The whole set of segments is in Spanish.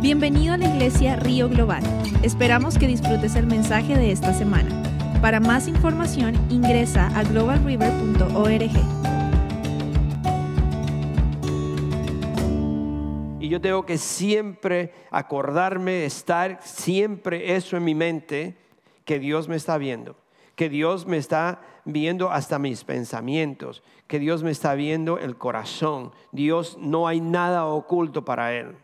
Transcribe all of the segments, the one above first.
Bienvenido a la iglesia Río Global. Esperamos que disfrutes el mensaje de esta semana. Para más información ingresa a globalriver.org. Y yo tengo que siempre acordarme, estar siempre eso en mi mente, que Dios me está viendo, que Dios me está viendo hasta mis pensamientos, que Dios me está viendo el corazón. Dios no hay nada oculto para Él.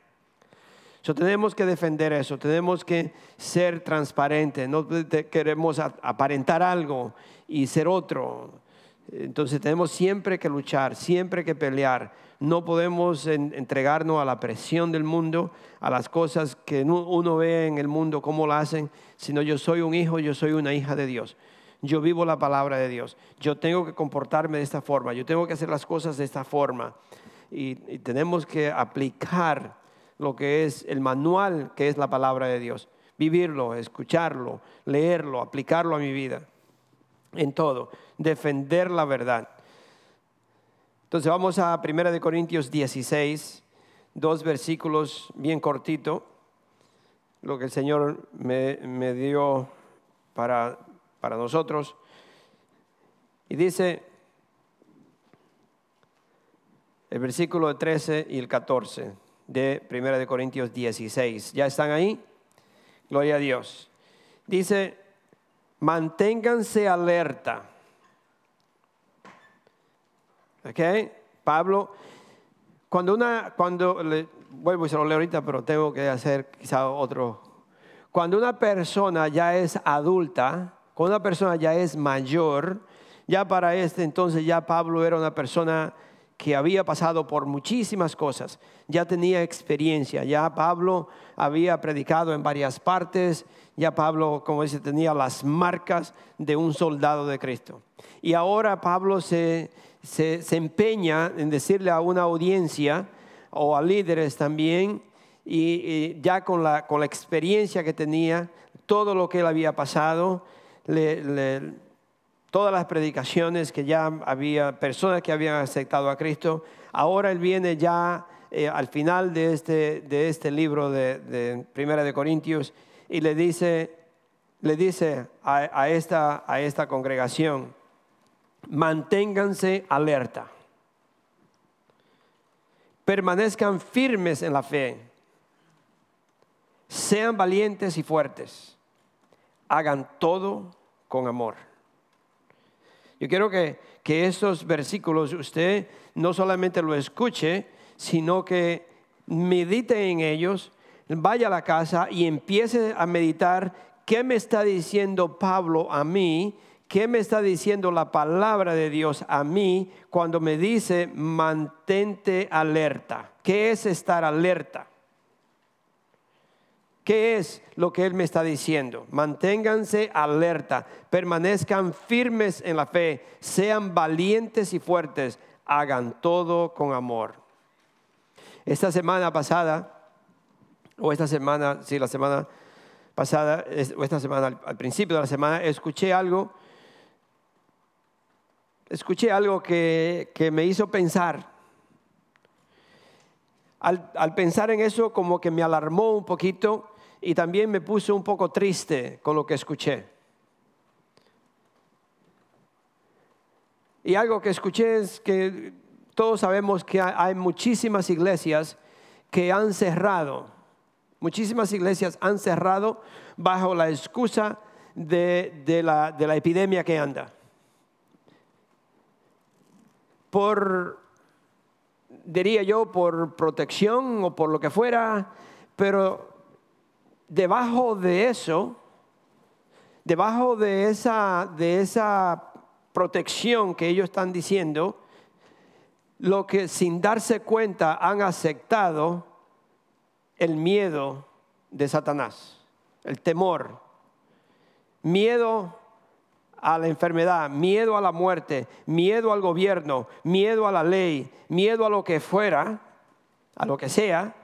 So, tenemos que defender eso, tenemos que ser transparentes, no queremos aparentar algo y ser otro. Entonces tenemos siempre que luchar, siempre que pelear. No podemos entregarnos a la presión del mundo, a las cosas que uno ve en el mundo, cómo lo hacen, sino yo soy un hijo, yo soy una hija de Dios. Yo vivo la palabra de Dios. Yo tengo que comportarme de esta forma, yo tengo que hacer las cosas de esta forma. y tenemos que aplicar lo que es el manual que es la palabra de Dios. Vivirlo, escucharlo, leerlo, aplicarlo a mi vida. En todo. Defender la verdad. Entonces vamos a 1 Corintios 16, dos versículos bien cortito, lo que el Señor me, me dio para, para nosotros. Y dice el versículo 13 y el 14 de 1 de Corintios 16. ¿Ya están ahí? Gloria a Dios. Dice, manténganse alerta. ¿Ok? Pablo, cuando una, cuando, le, vuelvo y se lo leo ahorita, pero tengo que hacer quizá otro. Cuando una persona ya es adulta, cuando una persona ya es mayor, ya para este entonces ya Pablo era una persona que había pasado por muchísimas cosas, ya tenía experiencia, ya Pablo había predicado en varias partes, ya Pablo, como dice, tenía las marcas de un soldado de Cristo. Y ahora Pablo se, se, empeña en decirle a una audiencia o a líderes también, y, ya con la, con la experiencia que tenía, todo lo que él había pasado, le, le todas las predicaciones que ya había, personas que habían aceptado a Cristo. Ahora Él viene ya eh, al final de este, de este libro de, Primera de Corintios y le dice, le dice a, esta, a esta congregación, manténganse alerta, permanezcan firmes en la fe, sean valientes y fuertes, hagan todo con amor. Yo quiero que, que estos versículos usted no solamente lo escuche, sino que medite en ellos, vaya a la casa y empiece a meditar qué me está diciendo Pablo a mí, qué me está diciendo la palabra de Dios a mí cuando me dice mantente alerta. ¿Qué es estar alerta? ¿Qué es lo que Él me está diciendo? Manténganse alerta, permanezcan firmes en la fe, sean valientes y fuertes, hagan todo con amor. Esta semana pasada, o esta semana, sí, la semana pasada, o esta semana, al principio de la semana, escuché algo, escuché algo que, me hizo pensar. Al, al pensar en eso, como que me alarmó un poquito y también me puse un poco triste con lo que escuché. Y algo que escuché es que todos sabemos que hay muchísimas iglesias que han cerrado, muchísimas iglesias han cerrado bajo la excusa de, la, la epidemia que anda. Por, diría yo, por protección o por lo que fuera, pero debajo de eso, debajo de esa, de esa protección que ellos están diciendo, lo que sin darse cuenta han aceptado el miedo de Satanás, el temor, miedo a la enfermedad, miedo a la muerte, miedo al gobierno, miedo a la ley, miedo a lo que fuera, a lo que sea,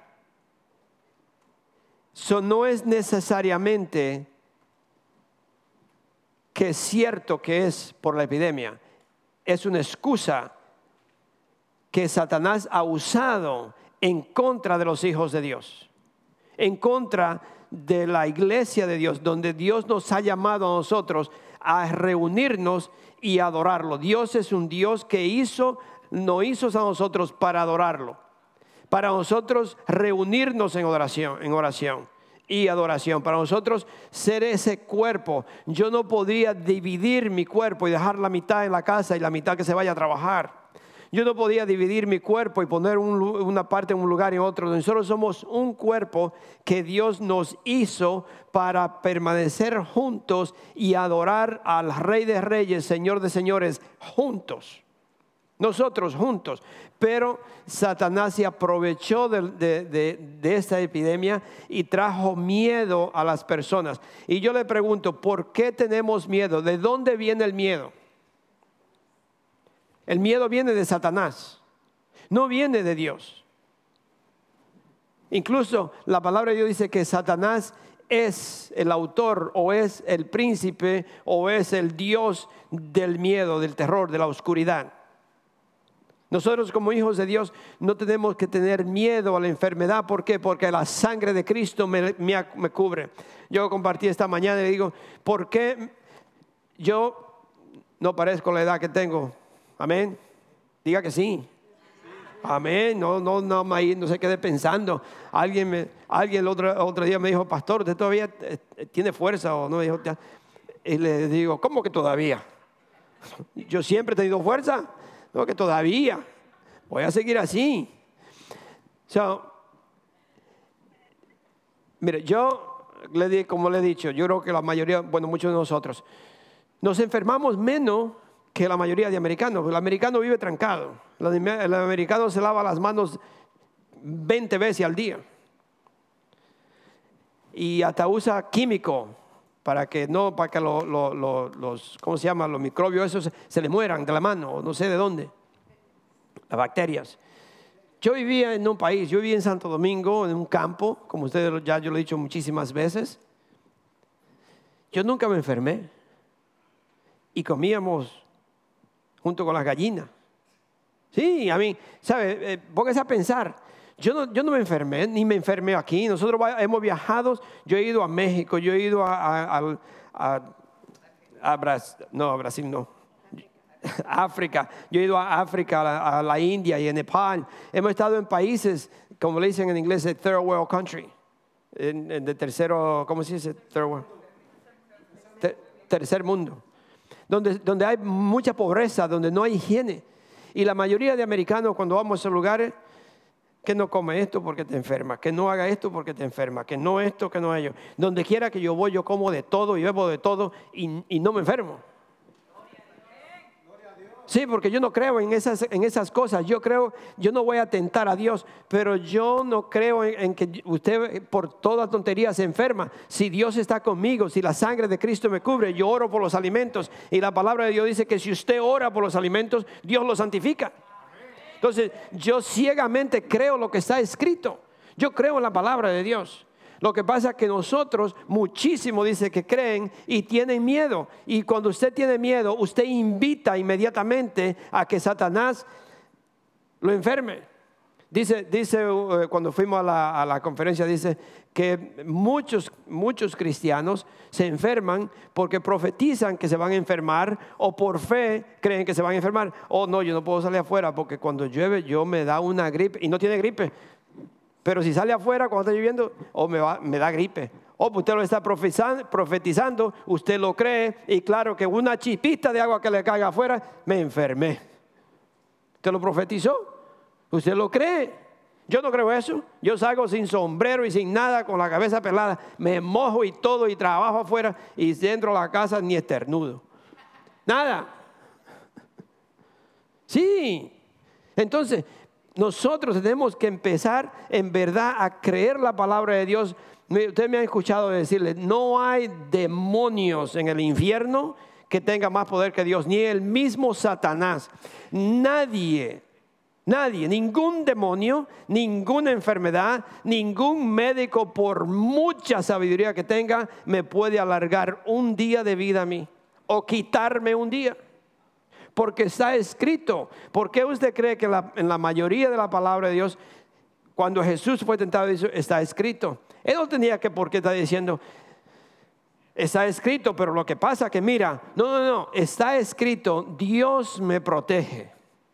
eso no es necesariamente que es cierto que es por la epidemia. Es una excusa que Satanás ha usado en contra de los hijos de Dios. en contra de la iglesia de Dios, donde Dios nos ha llamado a nosotros a reunirnos y adorarlo. Dios es un Dios que hizo, no hizo a nosotros para adorarlo, para nosotros reunirnos en oración, en oración y adoración, para nosotros ser ese cuerpo. Yo no podía dividir mi cuerpo y dejar la mitad en la casa y la mitad que se vaya a trabajar. Yo no podía dividir mi cuerpo y poner una parte en un lugar y otro. Nosotros somos un cuerpo que Dios nos hizo para permanecer juntos y adorar al Rey de Reyes, Señor de Señores, juntos. Nosotros juntos. Pero Satanás se aprovechó de, de, esta epidemia y trajo miedo a las personas. Y yo le pregunto, ¿por qué tenemos miedo? ¿De dónde viene el miedo? El miedo viene de Satanás, no viene de Dios. Incluso la palabra de Dios dice que Satanás es el autor o es el príncipe o es el Dios del miedo, del terror, de la oscuridad. Nosotros como hijos de Dios no tenemos que tener miedo a la enfermedad. ¿Por qué? Porque la sangre de Cristo me, me cubre. Yo compartí esta mañana y digo, ¿por qué yo no parezco la edad que tengo? Amén. Diga que sí. Amén. No, no, no, no se quede pensando. Alguien, me, alguien el otro, otro día me dijo, pastor, ¿usted todavía eh, tiene fuerza o no? Y le digo, ¿cómo que todavía? Yo siempre he tenido fuerza. No, que todavía. Voy a seguir así. So, mire, yo como le he dicho, yo creo que la mayoría, bueno, muchos de nosotros, nos enfermamos menos que la mayoría de americanos. El americano vive trancado. El americano se lava las manos 20 veces al día. Y hasta usa químico para que no, para que los, ¿cómo se llama? Los microbios esos se, le mueran de la mano, no sé de dónde. Las bacterias. Yo vivía en un país, yo vivía en Santo Domingo, en un campo, como ustedes ya yo lo he dicho muchísimas veces. Yo nunca me enfermé. Y comíamos junto con las gallinas. Sí, a mí, ¿sabe? Eh, a pensar. Yo no, yo no me enfermé, ni me enfermé aquí. Nosotros hemos viajado, yo he ido a México, yo he ido a, a, Brasil, no, a Brasil no, África, yo he ido a África, a la, India y a Nepal. Hemos estado en países, como le dicen en inglés, de third world country, de tercero, ¿cómo se dice? Third world. tercer mundo donde, hay mucha pobreza, donde no hay higiene. Y la mayoría de americanos cuando vamos a lugares, que no come esto porque te enferma, que no haga esto porque te enferma, que no esto, que no ello. Donde quiera que yo voy, yo como de todo y bebo de todo y no me enfermo. Sí, porque yo no creo en esas, en esas cosas. Yo creo, yo no voy a tentar a Dios, pero yo no creo en, que usted por toda tontería se enferma. Si Dios está conmigo, si la sangre de Cristo me cubre, yo oro por los alimentos. Y la palabra de Dios dice que si usted ora por los alimentos, Dios los santifica. Entonces, yo ciegamente creo lo que está escrito. Yo creo en la palabra de Dios. Lo que pasa es que nosotros muchísimo dice que creen y tienen miedo. Y cuando usted tiene miedo, usted invita inmediatamente a que Satanás lo enferme. Dice, dice eh, cuando fuimos a la, a la, conferencia, dice que muchos, muchos cristianos se enferman porque profetizan que se van a enfermar o por fe creen que se van a enfermar. Oh, no, yo no puedo salir afuera porque cuando llueve yo me da una gripe y no tiene gripe, pero si sale afuera cuando está lloviendo, o me, me da gripe. O usted lo está profetizando, usted lo cree, y claro que una chispita de agua que le caiga afuera, me enfermé. ¿Usted lo profetizó? ¿Usted lo cree? Yo no creo eso. Yo salgo sin sombrero y sin nada, con la cabeza pelada. Me mojo y todo y trabajo afuera y dentro de la casa ni estornudo. Nada. Sí. Entonces, nosotros tenemos que empezar en verdad a creer la palabra de Dios. Usted me ha escuchado decirle, no hay demonios en el infierno que tenga más poder que Dios, ni el mismo Satanás. Nadie, nadie, ningún demonio, ninguna enfermedad, ningún médico, por mucha sabiduría que tenga, me puede alargar un día de vida a mí o quitarme un día porque está escrito. ¿Por qué usted cree que en la mayoría de la palabra de Dios, Cuando Jesús fue tentado, dice, está escrito. Él no tenía que por qué estar diciendo, está escrito, pero lo que pasa que mira, no, no, no, está escrito, Dios me protege.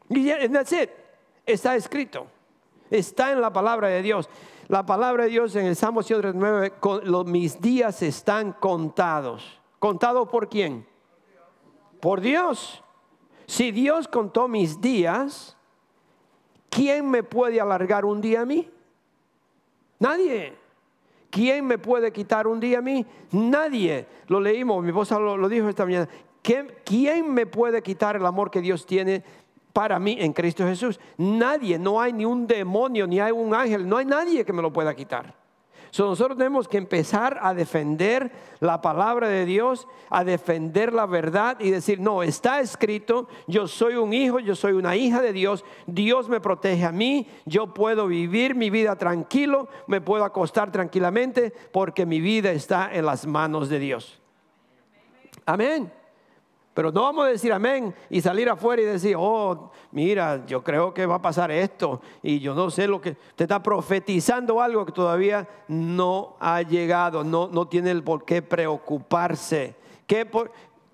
Y that's it, está escrito, está en la palabra de Dios. La palabra de Dios en el Salmo 139, mis días están contados. ¿Contados por quién? Por Dios. Si Dios contó mis días, ¿quién me puede alargar un día a mí? Nadie. ¿Quién me puede quitar un día a mí? Nadie. Lo leímos, mi esposa lo, dijo esta mañana. ¿Quién me puede quitar el amor que Dios tiene para mí en Cristo Jesús? Nadie, no hay ni un demonio, ni hay un ángel, no hay nadie que me lo pueda quitar nosotros tenemos que empezar a defender la palabra de Dios, a defender la verdad y decir, no, está escrito, yo soy un hijo, yo soy una hija de Dios, Dios me protege a mí, yo puedo vivir mi vida tranquilo, me puedo acostar tranquilamente porque mi vida está en las manos de Dios. Amén. Pero no vamos a decir amén y salir afuera y decir, oh, mira, yo creo que va a pasar esto y yo no sé lo que te está profetizando algo que todavía no ha llegado, no, no tiene el por qué preocuparse. ¿Qué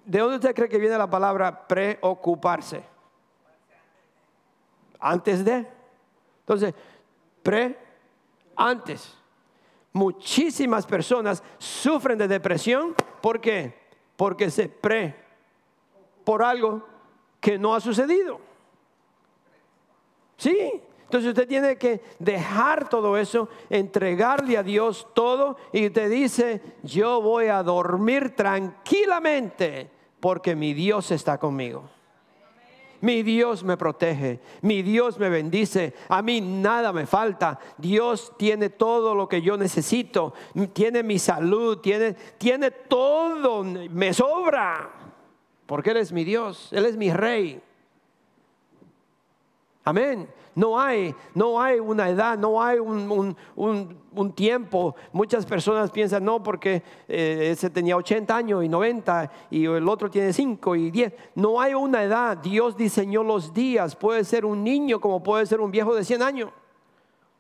¿De dónde usted cree que viene la palabra preocuparse? Antes de. Entonces, pre, antes. Muchísimas personas sufren de depresión. ¿Por qué? Porque se pre por algo que no ha sucedido. Sí, entonces usted tiene que dejar todo eso, entregarle a Dios todo y te dice, yo voy a dormir tranquilamente porque mi Dios está conmigo. Mi Dios me protege, mi Dios me bendice, a mí nada me falta. Dios tiene todo lo que yo necesito, tiene mi salud, tiene, tiene todo, me sobra porque Él es mi Dios, Él es mi rey. Amén. No hay, no hay una edad, no hay un, tiempo. Muchas personas piensan, no, porque eh, ese tenía 80 años y 90 y el otro tiene 5 y 10. No hay una edad. Dios diseñó los días. Puede ser un niño como puede ser un viejo de 100 años.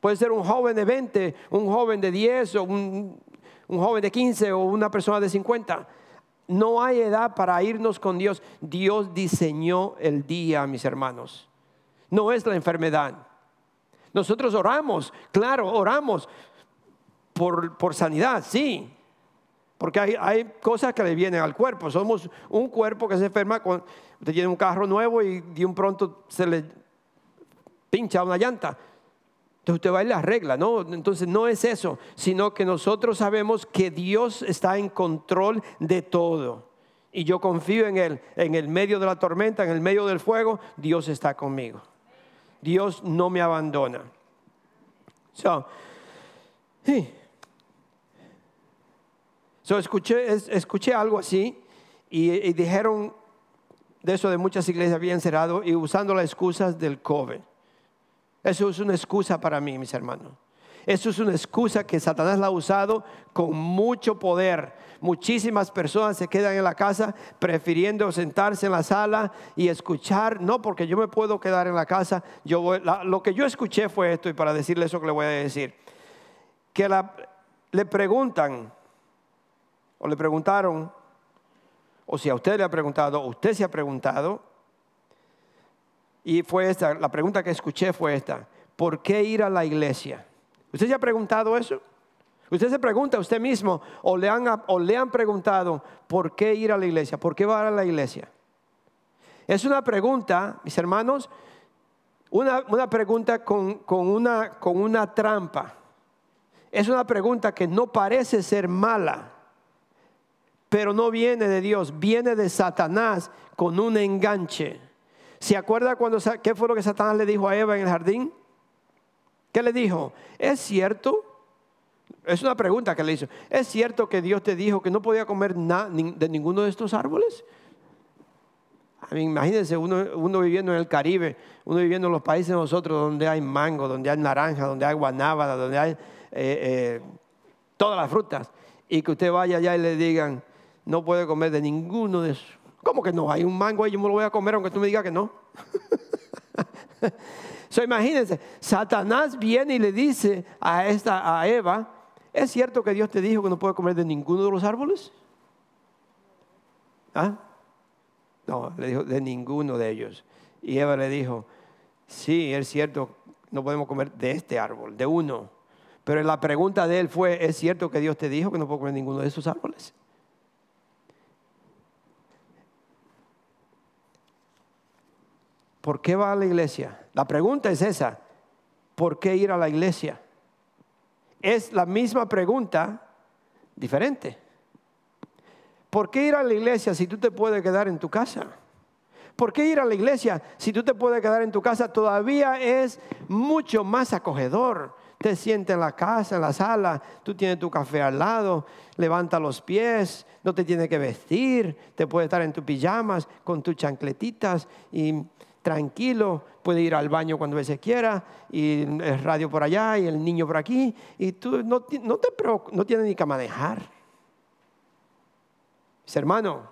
Puede ser un joven de 20, un joven de 10 o un, un joven de 15 o una persona de 50. No hay edad para irnos con Dios. Dios diseñó el día, mis hermanos. No es la enfermedad. Nosotros oramos, claro, oramos por, por sanidad, sí. Porque hay, hay, cosas que le vienen al cuerpo. Somos un cuerpo que se enferma cuando usted tiene un carro nuevo y de un pronto se le pincha una llanta. Usted va y la regla, ¿no? Entonces no es eso, sino que nosotros sabemos que Dios está en control de todo. Y yo confío en Él. En el medio de la tormenta, en el medio del fuego, Dios está conmigo. Dios no me abandona. So, escuché, escuché algo así y, y dijeron de eso de muchas iglesias habían cerrado y usando las excusas del COVID. Eso es una excusa para mí, mis hermanos. Eso es una excusa que Satanás la ha usado con mucho poder. Muchísimas personas se quedan en la casa prefiriendo sentarse en la sala y escuchar. No, porque yo me puedo quedar en la casa. Yo lo que yo escuché fue esto y para decirle eso que le voy a decir. Que le preguntan o le preguntaron, o si a usted le ha preguntado, usted se ha preguntado, y fue esta, la pregunta que escuché fue esta, ¿por qué ir a la iglesia? ¿Usted se ha preguntado eso? Usted se pregunta a usted mismo o le han, o le han preguntado, ¿por qué ir a la iglesia? ¿Por qué va a la iglesia? Es una pregunta, mis hermanos, una, pregunta con, con, una, con una trampa. Es una pregunta que no parece ser mala, pero no viene de Dios, viene de Satanás con un enganche. ¿Se acuerda cuando qué fue lo que Satanás le dijo a Eva en el jardín? ¿Qué le dijo? ¿Es cierto? Es una pregunta que le hizo. ¿Es cierto que Dios te dijo que no podía comer de ninguno de estos árboles? imagínense uno, viviendo en el Caribe, uno viviendo en los países de nosotros donde hay mango, donde hay naranja, donde hay guanábana, donde hay eh, eh, todas las frutas, y que usted vaya allá y le digan, no puede comer de ninguno de esos. ¿Cómo que no? Hay un mango ahí, yo me lo voy a comer aunque tú me digas que no. So, imagínense, Satanás viene y le dice a, esta, a Eva, ¿es cierto que Dios te dijo que no puedes comer de ninguno de los árboles? ¿Ah? No, le dijo de ninguno de ellos. Y Eva le dijo, sí, es cierto, no podemos comer de este árbol, de uno. Pero la pregunta de él fue, ¿es cierto que Dios te dijo que no puedo comer ninguno de esos árboles? ¿Por qué va a la iglesia? La pregunta es esa. ¿Por qué ir a la iglesia? Es la misma pregunta, diferente. ¿Por qué ir a la iglesia si tú te puedes quedar en tu casa? ¿Por qué ir a la iglesia si tú te puedes quedar en tu casa? Todavía es mucho más acogedor. Te sientes en la casa, en la sala, tú tienes tu café al lado, levanta los pies, no te tienes que vestir, te puedes estar en tus pijamas con tus chancletitas y tranquilo, puede ir al baño cuando se quiera, y el radio por allá y el niño por aquí, y tú no, no, te, no tienes ni que manejar. hermano,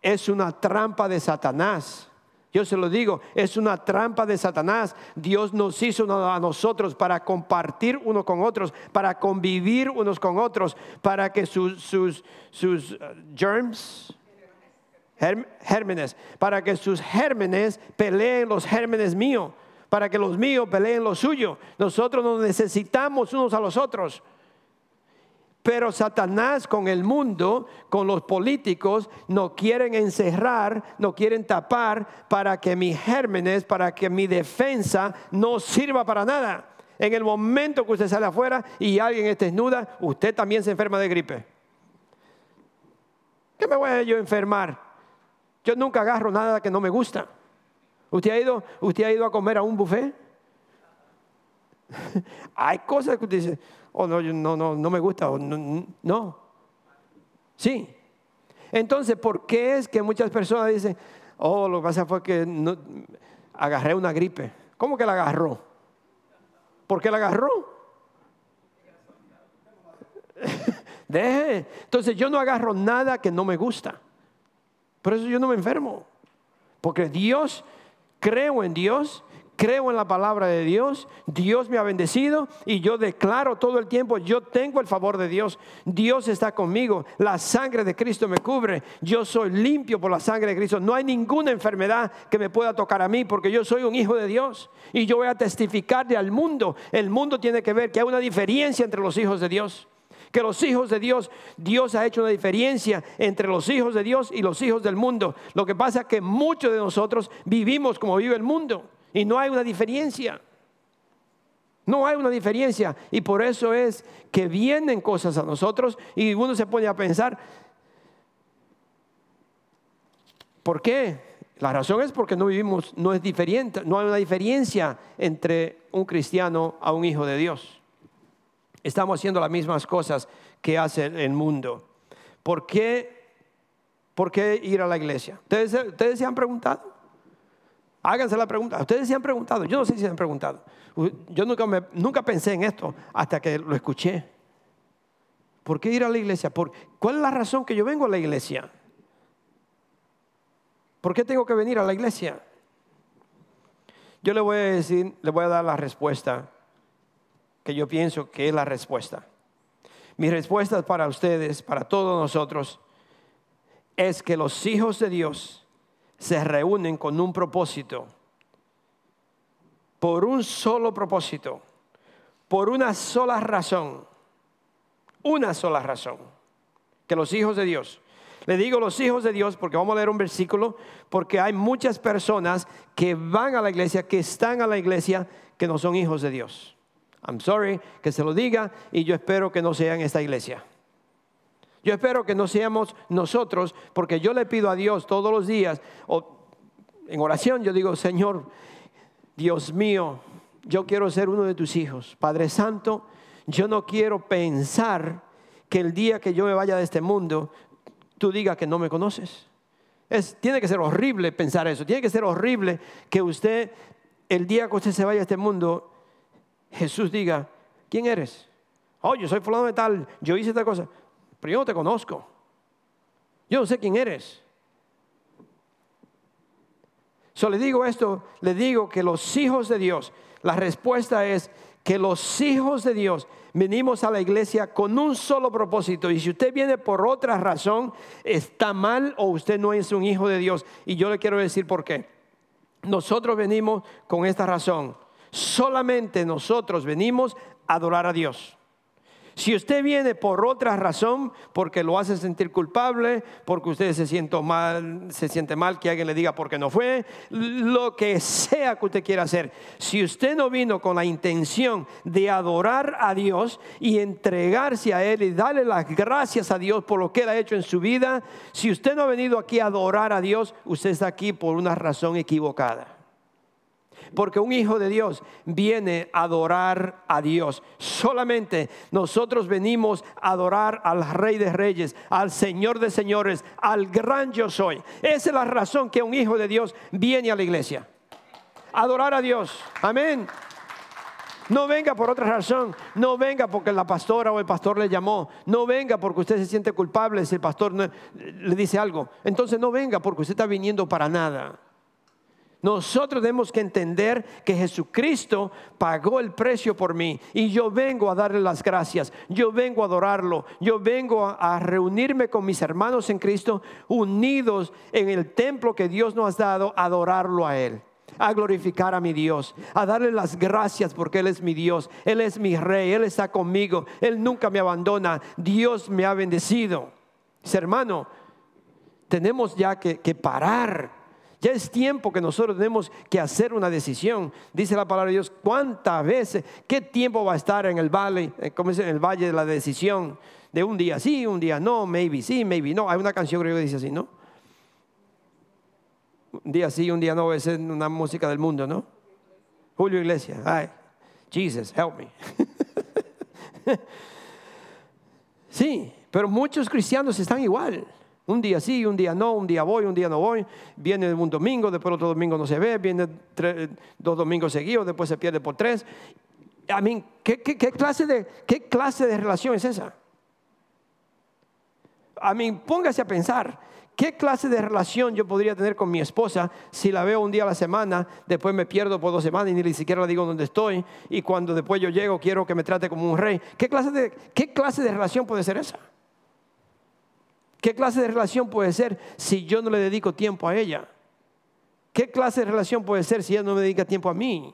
es una trampa de Satanás. Yo se lo digo, es una trampa de Satanás. Dios nos hizo a nosotros para compartir unos con otros, para convivir unos con otros, para que sus, sus, sus uh, germs, gérmenes, para que sus gérmenes peleen los gérmenes míos, para que los míos peleen los suyos. Nosotros nos necesitamos unos a los otros. Pero Satanás con el mundo, con los políticos, no quieren encerrar, no quieren tapar para que mis gérmenes, para que mi defensa no sirva para nada. En el momento que usted sale afuera y alguien está desnuda, usted también se enferma de gripe. ¿Qué me voy a yo enfermar? Yo nunca agarro nada que no me gusta. ¿Usted ha ido, ha ido a comer a un buffet? Hay cosas que usted dice, oh no, no, no, no me gusta, no, no. Sí. Entonces, ¿por qué es que muchas personas dicen, oh, lo que pasa fue que no, agarré una gripe? ¿Cómo que la agarró? ¿Por qué la agarró? Deje. Entonces, yo no agarro nada que no me gusta. Por eso yo no me enfermo. Porque Dios, creo en Dios, creo en la palabra de Dios, Dios me ha bendecido y yo declaro todo el tiempo, yo tengo el favor de Dios, Dios está conmigo, la sangre de Cristo me cubre, yo soy limpio por la sangre de Cristo, no hay ninguna enfermedad que me pueda tocar a mí porque yo soy un hijo de Dios. Y yo voy a testificarle al mundo, el mundo tiene que ver que hay una diferencia entre los hijos de Dios que los hijos de Dios, Dios ha hecho una diferencia entre los hijos de Dios y los hijos del mundo. Lo que pasa es que muchos de nosotros vivimos como vive el mundo y no hay una diferencia. No hay una diferencia y por eso es que vienen cosas a nosotros y uno se pone a pensar, ¿por qué? La razón es porque no vivimos, no es diferente, no hay una diferencia entre un cristiano a un hijo de Dios. Estamos haciendo las mismas cosas que hace el mundo. ¿Por qué, por qué ir a la iglesia? ¿Ustedes, ¿Ustedes se han preguntado? Háganse la pregunta. Ustedes se han preguntado. Yo no sé si se han preguntado. Yo nunca, nunca pensé en esto hasta que lo escuché. ¿Por qué ir a la iglesia? ¿Por, ¿Cuál es la razón que yo vengo a la iglesia? ¿Por qué tengo que venir a la iglesia? Yo le voy a decir, le voy a dar la respuesta que yo pienso que es la respuesta. Mi respuesta para ustedes, para todos nosotros, es que los hijos de Dios se reúnen con un propósito, por un solo propósito, por una sola razón, una sola razón, que los hijos de Dios. Le digo los hijos de Dios porque vamos a leer un versículo, porque hay muchas personas que van a la iglesia, que están a la iglesia, que no son hijos de Dios. I'm sorry que se lo diga y yo espero que no sea en esta iglesia. Yo espero que no seamos nosotros, porque yo le pido a Dios todos los días, o en oración yo digo, Señor, Dios mío, yo quiero ser uno de tus hijos. Padre Santo, yo no quiero pensar que el día que yo me vaya de este mundo, tú digas que no me conoces. Es, tiene que ser horrible pensar eso. Tiene que ser horrible que usted, el día que usted se vaya de este mundo, Jesús diga, ¿quién eres? Oh, yo soy fulano de tal, yo hice esta cosa, pero yo no te conozco. Yo no sé quién eres. So le digo esto, le digo que los hijos de Dios, la respuesta es que los hijos de Dios venimos a la iglesia con un solo propósito. Y si usted viene por otra razón, está mal o usted no es un hijo de Dios. Y yo le quiero decir por qué. Nosotros venimos con esta razón. Solamente nosotros venimos a adorar a Dios. Si usted viene por otra razón, porque lo hace sentir culpable, porque usted se siente mal, se siente mal que alguien le diga por qué no fue, lo que sea que usted quiera hacer. Si usted no vino con la intención de adorar a Dios y entregarse a Él y darle las gracias a Dios por lo que Él ha hecho en su vida, si usted no ha venido aquí a adorar a Dios, usted está aquí por una razón equivocada. Porque un hijo de Dios viene a adorar a Dios. Solamente nosotros venimos a adorar al Rey de Reyes, al Señor de Señores, al gran yo soy. Esa es la razón que un hijo de Dios viene a la iglesia. Adorar a Dios. Amén. No venga por otra razón. No venga porque la pastora o el pastor le llamó. No venga porque usted se siente culpable si el pastor le dice algo. Entonces no venga porque usted está viniendo para nada. Nosotros tenemos que entender que Jesucristo pagó el precio por mí y yo vengo a darle las gracias, yo vengo a adorarlo, yo vengo a, reunirme con mis hermanos en Cristo unidos en el templo que Dios nos ha dado, a adorarlo a Él a glorificar a mi Dios, a darle las gracias porque Él es mi Dios, Él es mi rey, Él está conmigo, Él nunca me abandona, Dios me ha bendecido. hermano, tenemos ya que, que parar ya es tiempo que nosotros tenemos que hacer una decisión. Dice la palabra de Dios, ¿cuántas veces, qué tiempo va a estar en el valle, eh, como en el valle de la decisión? De un día sí, un día no, maybe sí, maybe no. Hay una canción que dice así, ¿no? Un día sí, un día no, es una música del mundo, ¿no? Julio Iglesias, ay, Jesus, help me. sí, pero muchos cristianos están igual. Un día sí, un día no, un día voy, un día no voy. Viene un domingo, después otro domingo no se ve, viene dos domingos seguidos, después se pierde por tres. A mí, ¿qué, clase de, ¿qué clase de relación es esa? A mí, póngase a pensar, ¿qué clase de relación yo podría tener con mi esposa si la veo un día a la semana, después me pierdo por dos semanas y ni siquiera le digo dónde estoy, y cuando después yo llego quiero que me trate como un rey? ¿Qué clase de, qué clase de relación puede ser esa? ¿Qué clase de relación puede ser si yo no le dedico tiempo a ella? ¿Qué clase de relación puede ser si ella no me dedica tiempo a mí?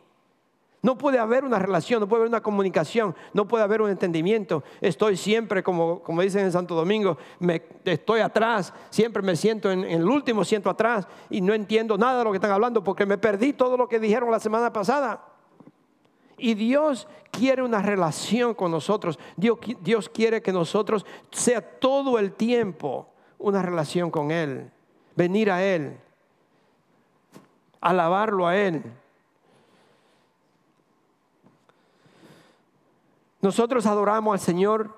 No puede haber una relación, no puede haber una comunicación, no puede haber un entendimiento. Estoy siempre, como, como dicen en Santo Domingo, me, estoy atrás, siempre me siento en, en, el último siento atrás y no entiendo nada de lo que están hablando porque me perdí todo lo que dijeron la semana pasada. Y Dios quiere una relación con nosotros. Dios, Dios quiere que nosotros sea todo el tiempo una relación con Él. Venir a Él. Alabarlo a Él. Nosotros adoramos al Señor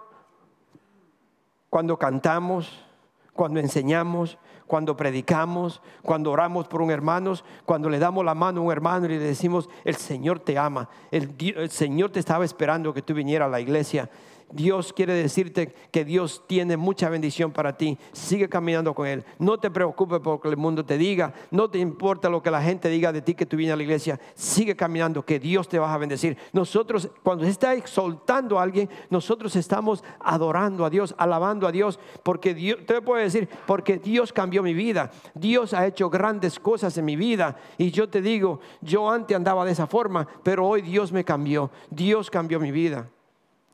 cuando cantamos, cuando enseñamos, cuando predicamos, cuando oramos por un hermano, cuando le damos la mano a un hermano y le decimos, el Señor te ama, el, Señor te estaba esperando que tú vinieras a la iglesia. Dios quiere decirte que Dios tiene mucha bendición para ti. Sigue caminando con Él. No te preocupes por lo que el mundo te diga. No te importa lo que la gente diga de ti que tú vienes a la iglesia. Sigue caminando, que Dios te va a bendecir. Nosotros, cuando se está exaltando a alguien, nosotros estamos adorando a Dios, alabando a Dios. Porque Dios, te puedo decir, porque Dios cambió mi vida. Dios ha hecho grandes cosas en mi vida. Y yo te digo, yo antes andaba de esa forma, pero hoy Dios me cambió. Dios cambió mi vida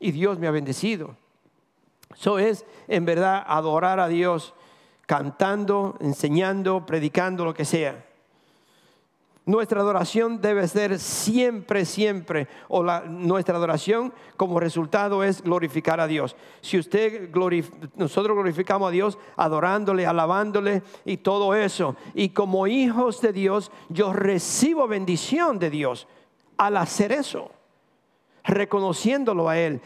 y Dios me ha bendecido. Eso es en verdad adorar a Dios cantando, enseñando, predicando, lo que sea. Nuestra adoración debe ser siempre, siempre, o la, nuestra adoración como resultado es glorificar a Dios. Si usted nosotros glorificamos a Dios adorándole, alabándole y todo eso, y como hijos de Dios, yo recibo bendición de Dios al hacer eso reconociéndolo a Él,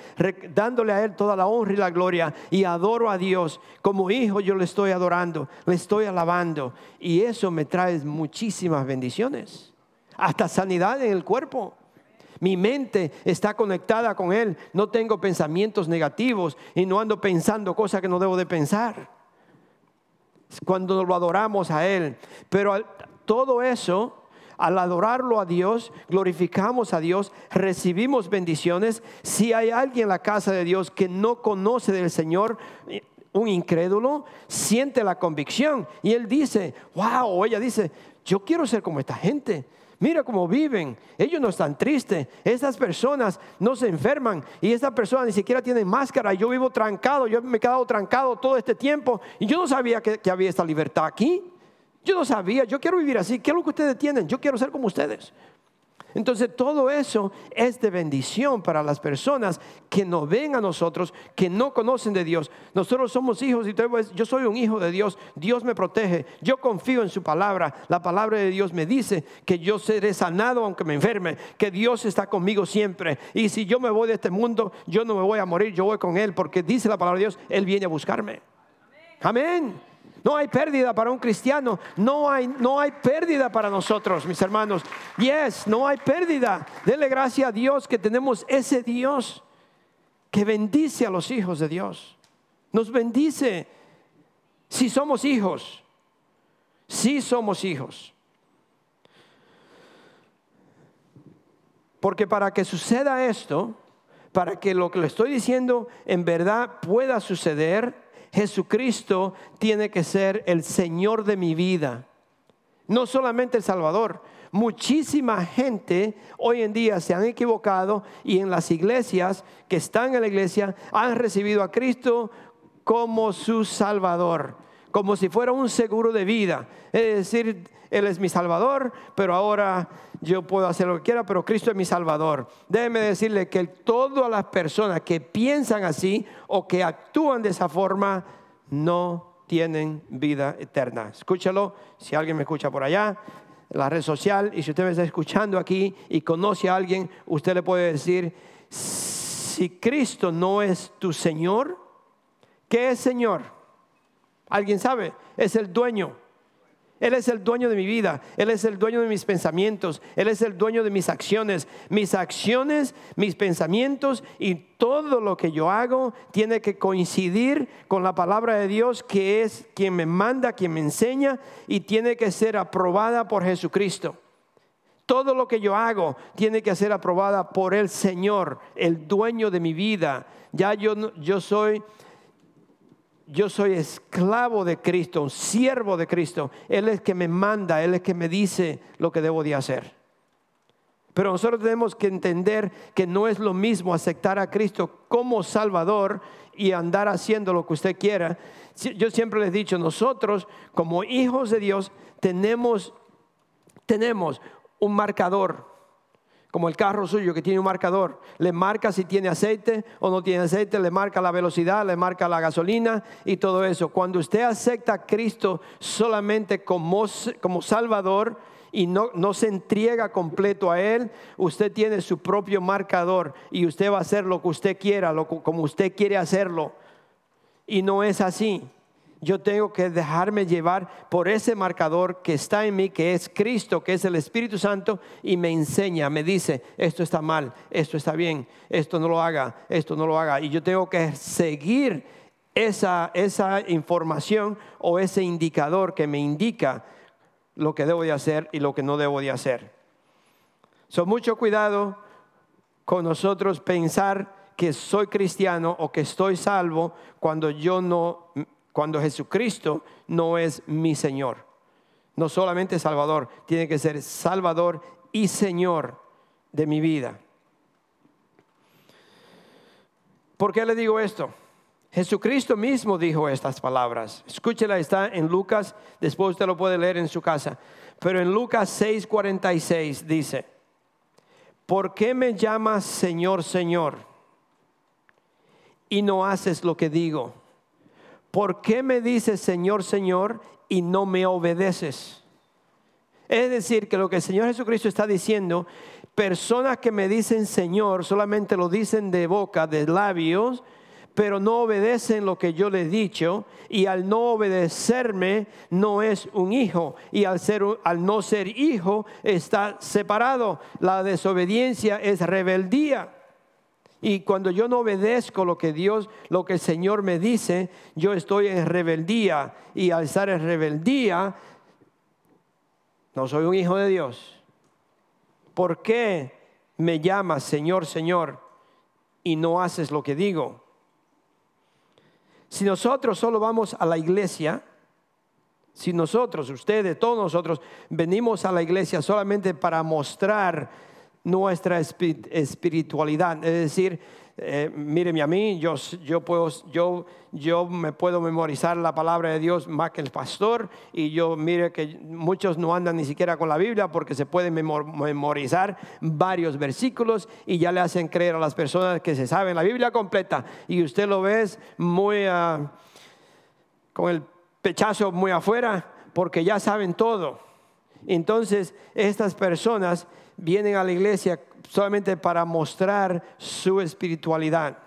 dándole a Él toda la honra y la gloria y adoro a Dios. Como hijo yo le estoy adorando, le estoy alabando y eso me trae muchísimas bendiciones, hasta sanidad en el cuerpo. Mi mente está conectada con Él, no tengo pensamientos negativos y no ando pensando cosas que no debo de pensar. Cuando lo adoramos a Él, pero todo eso, al adorarlo a Dios, glorificamos a Dios, recibimos bendiciones. Si hay alguien en la casa de Dios que no conoce del Señor, un incrédulo, siente la convicción y él dice, wow, ella dice, yo quiero ser como esta gente. Mira cómo viven. Ellos no están tristes. Estas personas no se enferman. Y estas personas ni siquiera tienen máscara. Yo vivo trancado. Yo me he quedado trancado todo este tiempo. Y yo no sabía que había esta libertad aquí. Yo no sabía. Yo quiero vivir así. ¿Qué es lo que ustedes tienen? Yo quiero ser como ustedes. Entonces todo eso es de bendición para las personas que no ven a nosotros, que no conocen de Dios. Nosotros somos hijos y yo soy un hijo de Dios. Dios me protege. Yo confío en su palabra. La palabra de Dios me dice que yo seré sanado aunque me enferme, que Dios está conmigo siempre. Y si yo me voy de este mundo, yo no me voy a morir, yo voy con Él, porque dice la palabra de Dios, Él viene a buscarme. Amén. No hay pérdida para un cristiano. No hay, no hay pérdida para nosotros, mis hermanos. Yes, no hay pérdida. Dele gracias a Dios que tenemos ese Dios que bendice a los hijos de Dios. Nos bendice si somos hijos. Si somos hijos. Porque para que suceda esto, para que lo que le estoy diciendo en verdad pueda suceder, Jesucristo tiene que ser el Señor de mi vida. No solamente el Salvador. Muchísima gente hoy en día se han equivocado y en las iglesias que están en la iglesia han recibido a Cristo como su Salvador, como si fuera un seguro de vida. Es decir, Él es mi Salvador, pero ahora yo puedo hacer lo que quiera, pero Cristo es mi Salvador. Déjeme decirle que todas las personas que piensan así o que actúan de esa forma no tienen vida eterna. Escúchalo, si alguien me escucha por allá, la red social, y si usted me está escuchando aquí y conoce a alguien, usted le puede decir, si Cristo no es tu Señor, ¿qué es Señor? ¿Alguien sabe? Es el dueño él es el dueño de mi vida, Él es el dueño de mis pensamientos, Él es el dueño de mis acciones. Mis acciones, mis pensamientos y todo lo que yo hago tiene que coincidir con la palabra de Dios que es quien me manda, quien me enseña y tiene que ser aprobada por Jesucristo. Todo lo que yo hago tiene que ser aprobada por el Señor, el dueño de mi vida. Ya yo, yo soy yo soy esclavo de Cristo, siervo de Cristo. Él es que me manda, Él es que me dice lo que debo de hacer. Pero nosotros tenemos que entender que no es lo mismo aceptar a Cristo como Salvador y andar haciendo lo que usted quiera. Yo siempre les he dicho, nosotros como hijos de Dios tenemos, tenemos un marcador como el carro suyo que tiene un marcador. Le marca si tiene aceite o no tiene aceite, le marca la velocidad, le marca la gasolina y todo eso. Cuando usted acepta a Cristo solamente como, como Salvador y no, no se entrega completo a Él, usted tiene su propio marcador y usted va a hacer lo que usted quiera, lo, como usted quiere hacerlo. Y no es así yo tengo que dejarme llevar por ese marcador que está en mí, que es Cristo, que es el Espíritu Santo, y me enseña, me dice, esto está mal, esto está bien, esto no lo haga, esto no lo haga. Y yo tengo que seguir esa, esa información o ese indicador que me indica lo que debo de hacer y lo que no debo de hacer. Son mucho cuidado con nosotros pensar que soy cristiano o que estoy salvo cuando yo no cuando Jesucristo no es mi Señor. No solamente Salvador, tiene que ser Salvador y Señor de mi vida. ¿Por qué le digo esto? Jesucristo mismo dijo estas palabras. Escúchela, está en Lucas, después usted lo puede leer en su casa. Pero en Lucas 6:46 dice, ¿por qué me llamas Señor, Señor? Y no haces lo que digo. ¿Por qué me dices Señor, Señor y no me obedeces? Es decir, que lo que el Señor Jesucristo está diciendo, personas que me dicen Señor solamente lo dicen de boca, de labios, pero no obedecen lo que yo les he dicho y al no obedecerme no es un hijo y al ser al no ser hijo está separado. La desobediencia es rebeldía. Y cuando yo no obedezco lo que Dios, lo que el Señor me dice, yo estoy en rebeldía. Y al estar en rebeldía, No soy un hijo de Dios. ¿Por qué me llamas Señor, Señor y no haces lo que digo? Si nosotros solo vamos a la iglesia, si nosotros, ustedes, todos nosotros, venimos a la iglesia solamente para mostrar nuestra espiritualidad, es decir, eh, míreme a mí, yo, yo, puedo, yo, yo me puedo memorizar la palabra de Dios más que el pastor y yo mire que muchos no andan ni siquiera con la Biblia porque se pueden memorizar varios versículos y ya le hacen creer a las personas que se saben la Biblia completa y usted lo ve muy ah, con el pechazo muy afuera porque ya saben todo. Entonces estas personas vienen a la iglesia solamente para mostrar su espiritualidad.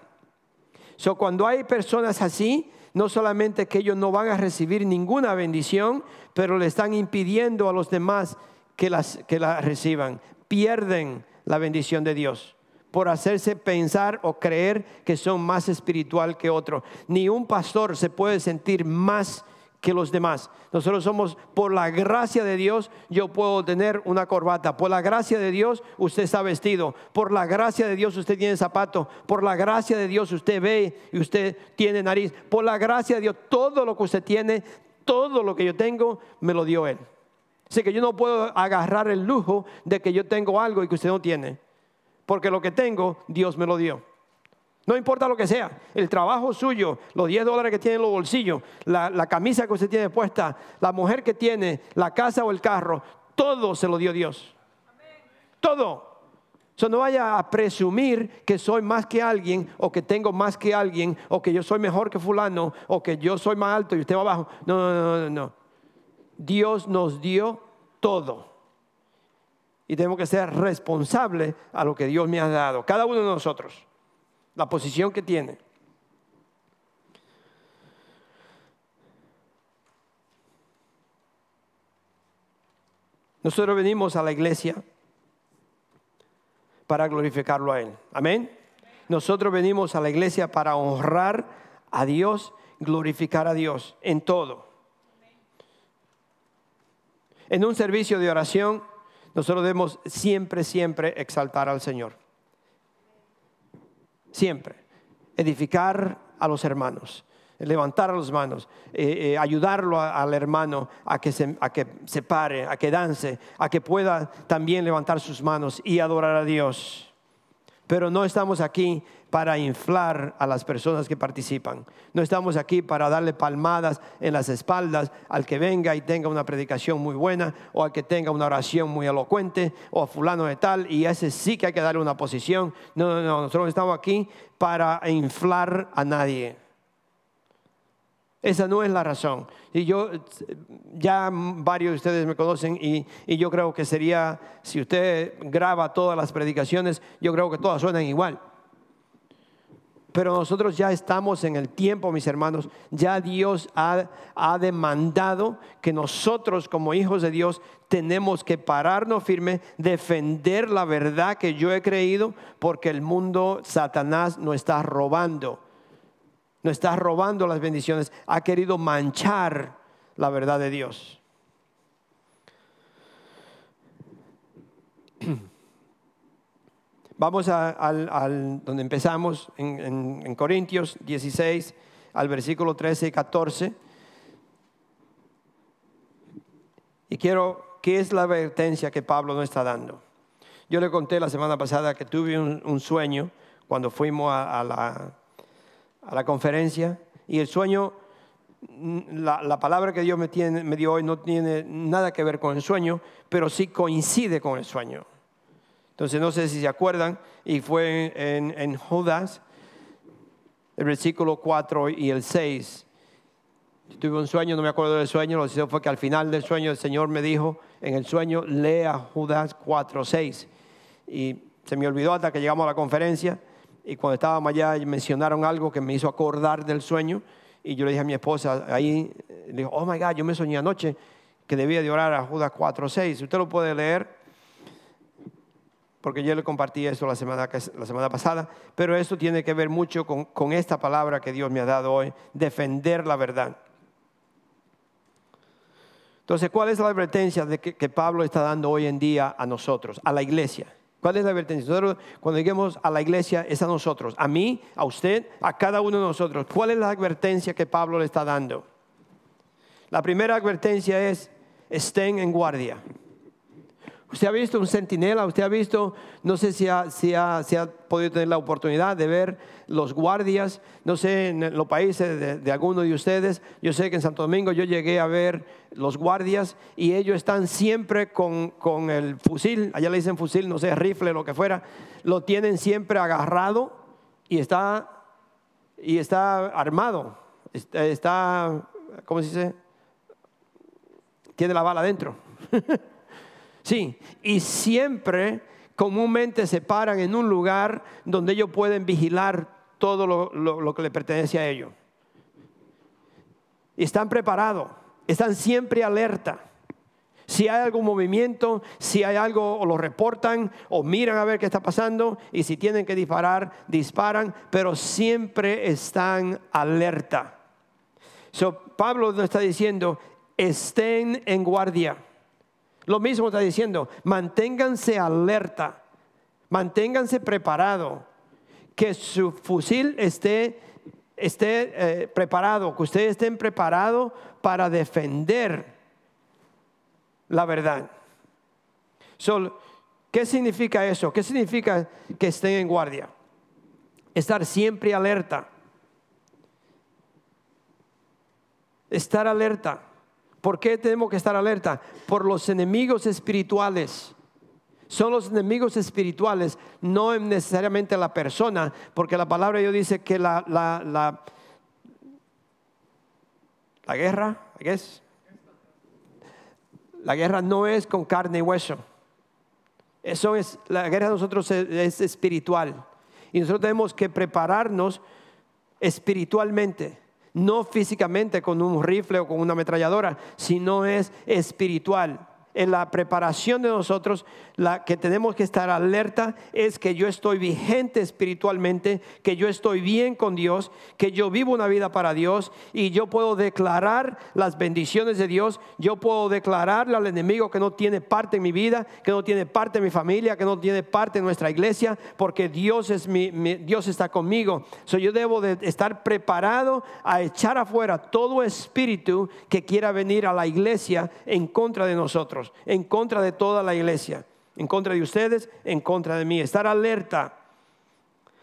So, cuando hay personas así, no solamente que ellos no van a recibir ninguna bendición, pero le están impidiendo a los demás que, las, que la reciban. Pierden la bendición de Dios por hacerse pensar o creer que son más espiritual que otro. Ni un pastor se puede sentir más que los demás. Nosotros somos, por la gracia de Dios, yo puedo tener una corbata. Por la gracia de Dios, usted está vestido. Por la gracia de Dios, usted tiene zapato. Por la gracia de Dios, usted ve y usted tiene nariz. Por la gracia de Dios, todo lo que usted tiene, todo lo que yo tengo, me lo dio Él. Así que yo no puedo agarrar el lujo de que yo tengo algo y que usted no tiene. Porque lo que tengo, Dios me lo dio. No importa lo que sea, el trabajo suyo, los 10 dólares que tiene en los bolsillos, la, camisa que usted tiene puesta, la mujer que tiene, la casa o el carro, todo se lo dio Dios. Todo. No vaya a presumir que soy más que alguien o que tengo más que alguien o que yo soy mejor que fulano o que yo soy más alto y usted más abajo. No, no, no, no. Dios nos dio todo. Y tenemos que ser responsables a lo que Dios me ha dado. Cada uno de nosotros la posición que tiene. Nosotros venimos a la iglesia para glorificarlo a Él. Amén. Nosotros venimos a la iglesia para honrar a Dios, glorificar a Dios en todo. En un servicio de oración, nosotros debemos siempre, siempre exaltar al Señor siempre. Edificar a los hermanos, levantar a los hermanos, eh, eh, ayudarlo al hermano a que, a que se pare, a que dance, a que pueda también levantar sus manos y adorar a Dios. Pero no estamos aquí para inflar a las personas que participan. No estamos aquí para darle palmadas en las espaldas al que venga y tenga una predicación muy buena o al que tenga una oración muy elocuente o a fulano de tal y ese sí que hay que darle una posición. No, no, no, nosotros estamos aquí para inflar a nadie. Esa no es la razón. Y yo, ya varios de ustedes me conocen y, y, yo creo que sería, si usted graba todas las predicaciones, yo creo que todas suenan igual. Pero nosotros ya estamos en el tiempo, mis hermanos, ya Dios ha, demandado que nosotros como hijos de Dios tenemos que pararnos firme, defender la verdad que yo he creído, porque el mundo, Satanás, nos está robando, nos está robando las bendiciones, ha querido manchar la verdad de Dios. Vamos al, donde empezamos, en, Corintios 16, al versículo 13 y 14. Y quiero, ¿qué es la advertencia que Pablo nos está dando? Yo le conté la semana pasada que tuve un, sueño cuando fuimos a, la, a, la, conferencia y el sueño, la, palabra que Dios me, tiene, me dio hoy no tiene nada que ver con el sueño, pero sí coincide con el sueño. Entonces no sé si se acuerdan, y fue en, Judas, el versículo 4 y el 6. tuve un sueño, no me acuerdo del sueño, lo que hizo fue que al final del sueño el Señor me dijo, en el sueño, lea Judas 4, 6. Y se me olvidó hasta que llegamos a la conferencia, y cuando estábamos allá mencionaron algo que me hizo acordar del sueño, y yo le dije a mi esposa, ahí, le dijo, oh my God, yo me soñé anoche que debía de orar a Judas 4, 6. Usted lo puede leer porque yo le compartí eso la semana, la semana pasada, pero eso tiene que ver mucho con, con esta palabra que Dios me ha dado hoy, defender la verdad. Entonces, ¿cuál es la advertencia de que, Pablo está dando hoy en día a nosotros, a la iglesia? ¿Cuál es la advertencia? Nosotros, cuando lleguemos a la iglesia, es a nosotros, a mí, a usted, a cada uno de nosotros. ¿Cuál es la advertencia que Pablo le está dando? La primera advertencia es, estén en guardia. Usted ha visto un centinela, usted ha visto, no sé si ha, si ha, si ha podido tener la oportunidad de ver los guardias, no sé, en los países de, de algunos de ustedes, yo sé que en Santo Domingo yo llegué a ver los guardias y ellos están siempre con, con el fusil, allá le dicen fusil, no sé, rifle, lo que fuera, lo tienen siempre agarrado y está, y está armado, está, está ¿cómo se dice? Tiene la bala adentro. Sí, y siempre comúnmente se paran en un lugar donde ellos pueden vigilar todo lo, que le pertenece a ellos. Están preparados, están siempre alerta. Si hay algún movimiento, si hay algo, o lo reportan o miran a ver qué está pasando y si tienen que disparar, disparan, pero siempre están alerta. So, Pablo nos está diciendo, estén en guardia. Lo mismo está diciendo, manténganse alerta, manténganse preparado, que su fusil esté, esté eh, preparado, que ustedes estén preparados para defender la verdad. So, ¿Qué significa eso? ¿Qué significa que estén en guardia? Estar siempre alerta. Estar alerta. ¿Por qué tenemos que estar alerta? Por los enemigos espirituales. Son los enemigos espirituales, no necesariamente la persona, porque la palabra Dios dice que la, la, la, la guerra, I guess, la guerra no es con carne y hueso. Eso es, la guerra de nosotros es espiritual. Y nosotros tenemos que prepararnos espiritualmente, no físicamente con un rifle o con una ametralladora, sino es espiritual. En la preparación de nosotros, la que tenemos que estar alerta es que yo estoy vigente espiritualmente, que yo estoy bien con Dios, que yo vivo una vida para Dios y yo puedo declarar las bendiciones de Dios, yo puedo declararle al enemigo que no tiene parte en mi vida, que no tiene parte en mi familia, que no tiene parte en nuestra iglesia, porque Dios es mi, Dios está conmigo. So, yo debo de estar preparado a echar afuera todo espíritu que quiera venir a la iglesia en contra de nosotros, en contra de toda la iglesia, en contra de ustedes, en contra de mí. Estar alerta.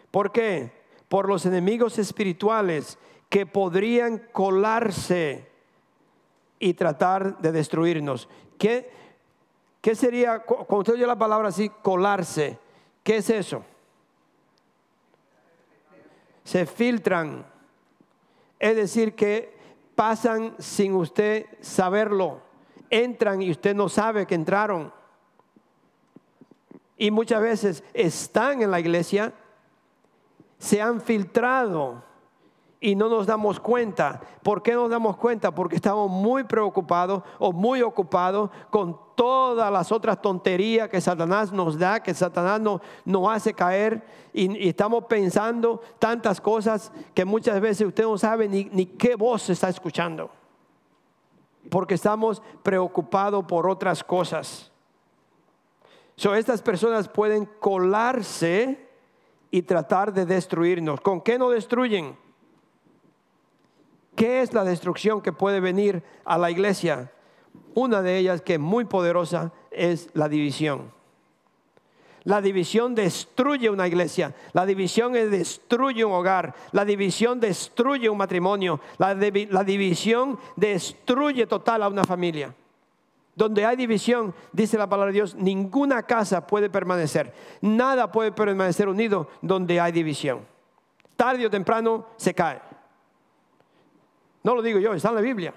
¿Por qué? Por los enemigos espirituales que podrían colarse y tratar de destruirnos. ¿Qué, qué sería, cu- cuando usted oye la palabra así, colarse? ¿Qué es eso? Se filtran. Es decir, que pasan sin usted saberlo. Entran y usted no sabe que entraron. Y muchas veces están en la iglesia, se han filtrado y no nos damos cuenta. ¿Por qué nos damos cuenta? Porque estamos muy preocupados o muy ocupados con todas las otras tonterías que Satanás nos da, que Satanás nos, nos hace caer y, y estamos pensando tantas cosas que muchas veces usted no sabe ni, ni qué voz está escuchando. Porque estamos preocupados por otras cosas. So, estas personas pueden colarse y tratar de destruirnos. ¿Con qué no destruyen? ¿Qué es la destrucción que puede venir a la iglesia? Una de ellas que es muy poderosa es la división. La división destruye una iglesia, la división es- destruye un hogar, la división destruye un matrimonio, la división destruye total a una familia. Donde hay división, dice la palabra de Dios, ninguna casa puede permanecer. Nada puede permanecer unido donde hay división. Tarde o temprano se cae. No lo digo yo, está en la Biblia.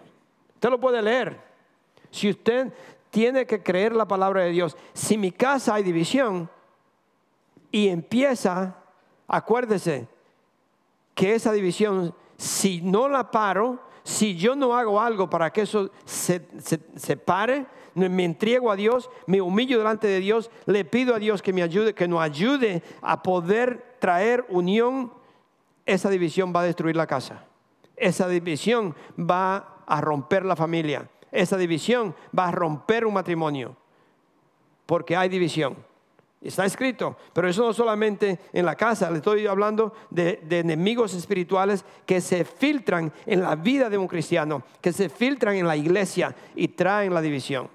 Usted lo puede leer. Si usted tiene que creer la palabra de Dios, si mi casa hay división y empieza, acuérdese que esa división, si no la paro, si yo no hago algo para que eso se, se- se pare, me entrego a Dios, me humillo delante de Dios, le pido a Dios que me ayude, que nos ayude a poder traer unión, esa división va a destruir la casa. Esa división va a romper la familia. Esa división va a romper un matrimonio, porque hay división. Está escrito, pero eso no solamente en la casa, le estoy hablando de, de, enemigos espirituales que se filtran en la vida de un cristiano, que se filtran en la iglesia y traen la división.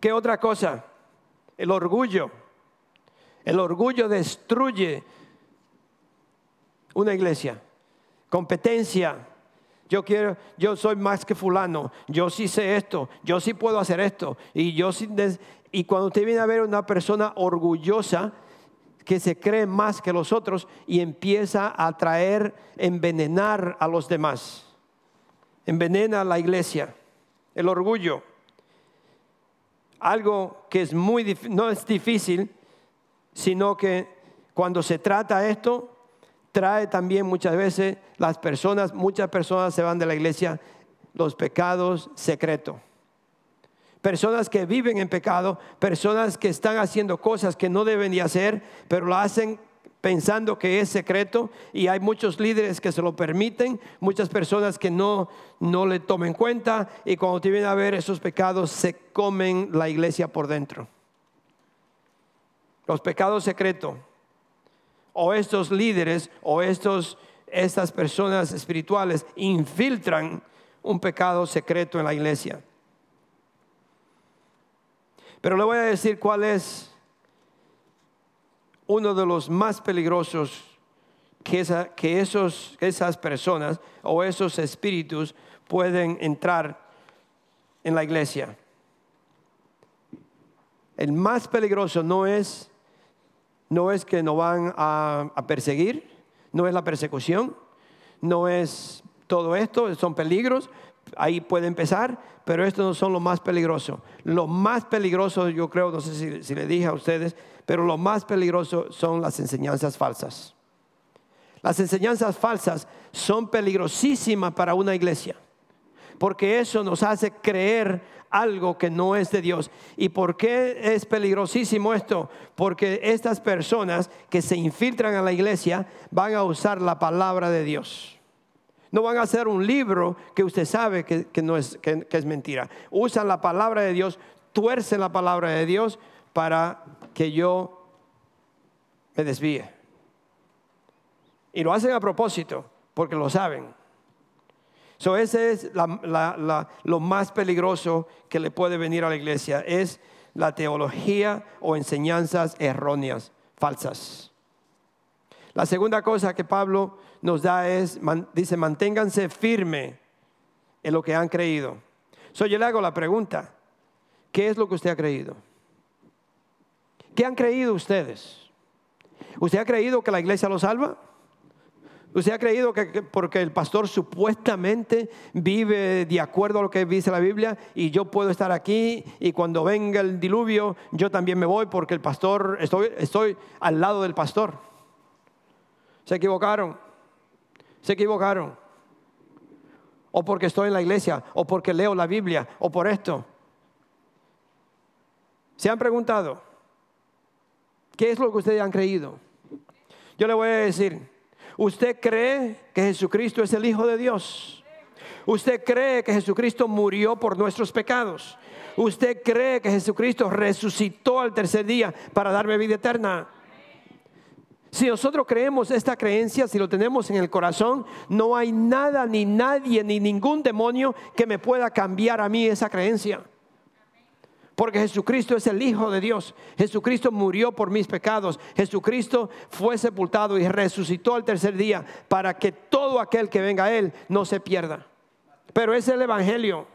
¿Qué otra cosa? El orgullo. El orgullo destruye una iglesia. Competencia, yo quiero, yo soy más que fulano, yo sí sé esto, yo sí puedo hacer esto. Y yo sí, y cuando usted viene a ver una persona orgullosa que se cree más que los otros y empieza a traer, envenenar a los demás, envenena a la iglesia, el orgullo. Algo que es muy no es difícil, sino que cuando se trata esto, trae también muchas veces las personas, muchas personas se van de la iglesia, los pecados secretos. Personas que viven en pecado, personas que están haciendo cosas que no deben de hacer, pero lo hacen pensando que es secreto y hay muchos líderes que se lo permiten, muchas personas que no, no le tomen cuenta y cuando te vienen a ver esos pecados se comen la iglesia por dentro. Los pecados secretos o estos líderes o estos, estas personas espirituales infiltran un pecado secreto en la iglesia. Pero le voy a decir cuál es uno de los más peligrosos que, que esos, esas personas o esos espíritus pueden entrar en la iglesia. El más peligroso no es no es que nos van a, perseguir, no es la persecución, no es todo esto, son peligros, ahí puede empezar, pero estos no son lo más peligroso. Lo más peligroso, yo creo, no sé si, si, le dije a ustedes, pero lo más peligroso son las enseñanzas falsas. Las enseñanzas falsas son peligrosísimas para una iglesia, porque eso nos hace creer algo que no es de Dios. ¿Y por qué es peligrosísimo esto? Porque estas personas que se infiltran a la iglesia van a usar la palabra de Dios. No van a hacer un libro que usted sabe que, no es, que, es mentira. Usan la palabra de Dios, tuercen la palabra de Dios para que yo me desvíe. Y lo hacen a propósito, porque lo saben. So ese es lo más peligroso que le puede venir a la iglesia, es la teología o enseñanzas erróneas, falsas. La segunda cosa que Pablo nos da es, dice, manténganse firme en lo que han creído. So yo le hago la pregunta, ¿qué es lo que usted ha creído? ¿Qué han creído ustedes? ¿Usted ha creído que la iglesia lo salva? ¿Usted ha creído que, porque el pastor supuestamente vive de acuerdo a lo que dice la Biblia y yo puedo estar aquí y cuando venga el diluvio yo también me voy porque el pastor, estoy, estoy al lado del pastor? Se equivocaron, se equivocaron. O porque estoy en la iglesia, o porque leo la Biblia, o por esto. ¿Se han preguntado? ¿Qué es lo que ustedes han creído? Yo le voy a decir, ¿Usted cree que Jesucristo es el Hijo de Dios? ¿Usted cree que Jesucristo murió por nuestros pecados? ¿Usted cree que Jesucristo resucitó al tercer día para darme vida eterna? Si nosotros creemos esta creencia, si lo tenemos en el corazón, no hay nada, ni nadie, ni ningún demonio que me pueda cambiar a mí esa creencia. Porque Jesucristo es el Hijo de Dios. Jesucristo murió por mis pecados. Jesucristo fue sepultado y resucitó al tercer día para que todo aquel que venga a Él no se pierda. Pero es el Evangelio.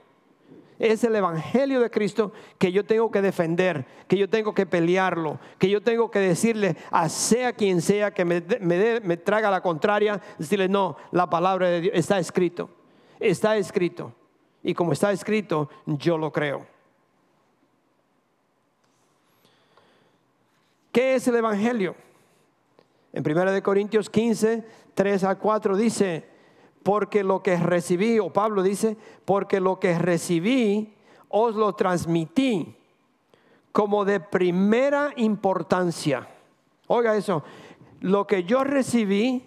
Es el Evangelio de Cristo que yo tengo que defender, que yo tengo que pelearlo, que yo tengo que decirle a sea quien sea que me, me, me traga la contraria, decirle no, la palabra de Dios está escrito, está escrito. Y como está escrito, yo lo creo. ¿Qué es el Evangelio? En 1 Corintios 15, 3 a 4 dice, porque lo que recibí, o Pablo dice, porque lo que recibí os lo transmití como de primera importancia. Oiga eso, lo que yo recibí,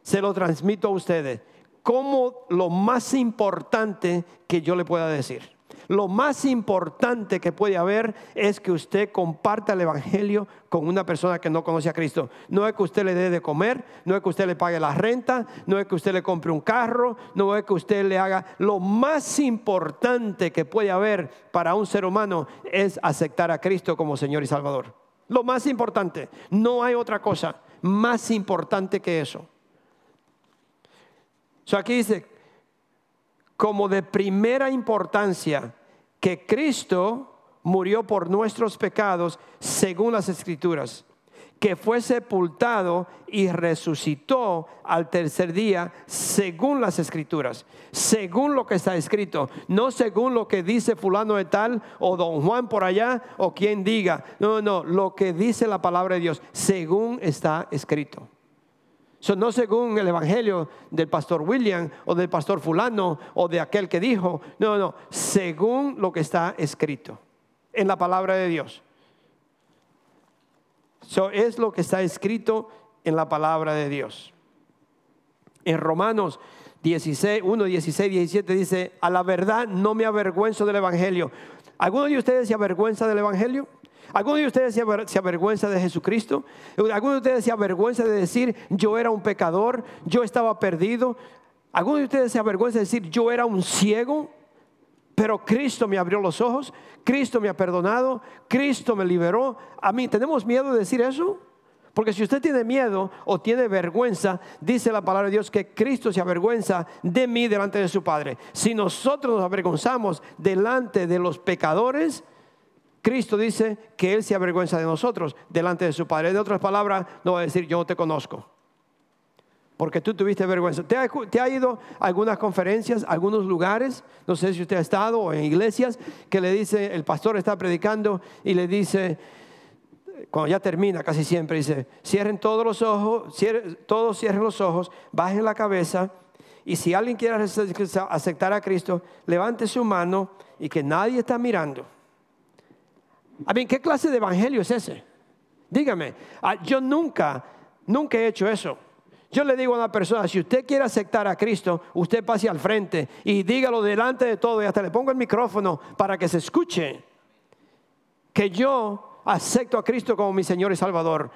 se lo transmito a ustedes como lo más importante que yo le pueda decir. Lo más importante que puede haber es que usted comparta el Evangelio con una persona que no conoce a Cristo. No es que usted le dé de comer, no es que usted le pague la renta, no es que usted le compre un carro, no es que usted le haga... Lo más importante que puede haber para un ser humano es aceptar a Cristo como Señor y Salvador. Lo más importante. No hay otra cosa más importante que eso. So aquí dice, como de primera importancia que Cristo murió por nuestros pecados según las escrituras, que fue sepultado y resucitó al tercer día según las escrituras, según lo que está escrito, no según lo que dice fulano de tal o don Juan por allá o quien diga, no, no, lo que dice la palabra de Dios, según está escrito no según el evangelio del pastor William o del pastor fulano o de aquel que dijo, no, no, según lo que está escrito en la palabra de Dios. Eso es lo que está escrito en la palabra de Dios. En Romanos 16, 1, 16, 17 dice, a la verdad no me avergüenzo del Evangelio. ¿Alguno de ustedes se avergüenza del Evangelio? ¿Alguno de ustedes se avergüenza de Jesucristo? ¿Alguno de ustedes se avergüenza de decir yo era un pecador, yo estaba perdido? ¿Alguno de ustedes se avergüenza de decir yo era un ciego? Pero Cristo me abrió los ojos, Cristo me ha perdonado, Cristo me liberó. A mí, ¿tenemos miedo de decir eso? Porque si usted tiene miedo o tiene vergüenza, dice la palabra de Dios que Cristo se avergüenza de mí delante de su Padre. Si nosotros nos avergonzamos delante de los pecadores, Cristo dice que Él se avergüenza de nosotros delante de su Padre. De otras palabras, no va a decir yo no te conozco. Porque tú tuviste vergüenza. ¿Te ha, ido a algunas conferencias, algunos lugares? No sé si usted ha estado o en iglesias que le dice, el pastor está predicando y le dice, cuando ya termina casi siempre, dice, cierren todos los ojos, todos cierren los ojos, bajen la cabeza y si alguien quiere aceptar a Cristo, levante su mano y que nadie está mirando. A mí, ¿qué clase de evangelio es ese? Dígame, ah, yo nunca, nunca he hecho eso. Yo le digo a una persona, si usted quiere aceptar a Cristo, usted pase al frente y dígalo delante de todo y hasta le pongo el micrófono para que se escuche que yo acepto a Cristo como mi Señor y Salvador,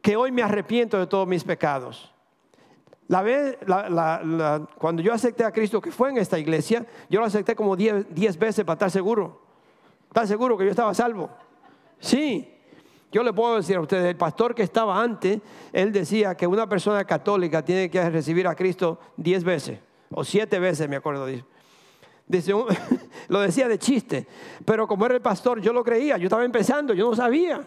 que hoy me arrepiento de todos mis pecados. La vez, cuando yo acepté a Cristo, que fue en esta iglesia, yo lo acepté como 10 veces para estar seguro. ¿Están seguro que yo estaba salvo? Sí. Yo le puedo decir a ustedes, el pastor que estaba antes, él decía que una persona católica tiene que recibir a Cristo diez veces, o siete veces, me acuerdo Dice, lo decía de chiste, pero como era el pastor, yo lo creía, yo estaba empezando, yo no sabía.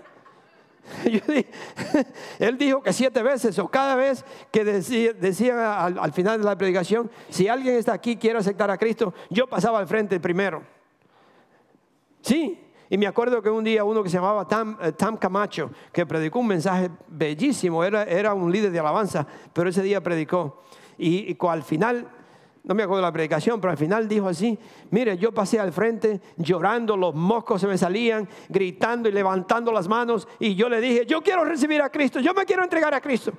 él dijo que siete veces, o cada vez que decía, al, al, final de la predicación, si alguien está aquí quiere aceptar a Cristo, yo pasaba al frente primero. Sí, y me acuerdo que un día uno que se llamaba Tam, eh, Camacho, que predicó un mensaje bellísimo, era, era, un líder de alabanza, pero ese día predicó. Y, al final, no me acuerdo la predicación, pero al final dijo así, mire, yo pasé al frente llorando, los moscos se me salían, gritando y levantando las manos, y yo le dije, yo quiero recibir a Cristo, yo me quiero entregar a Cristo.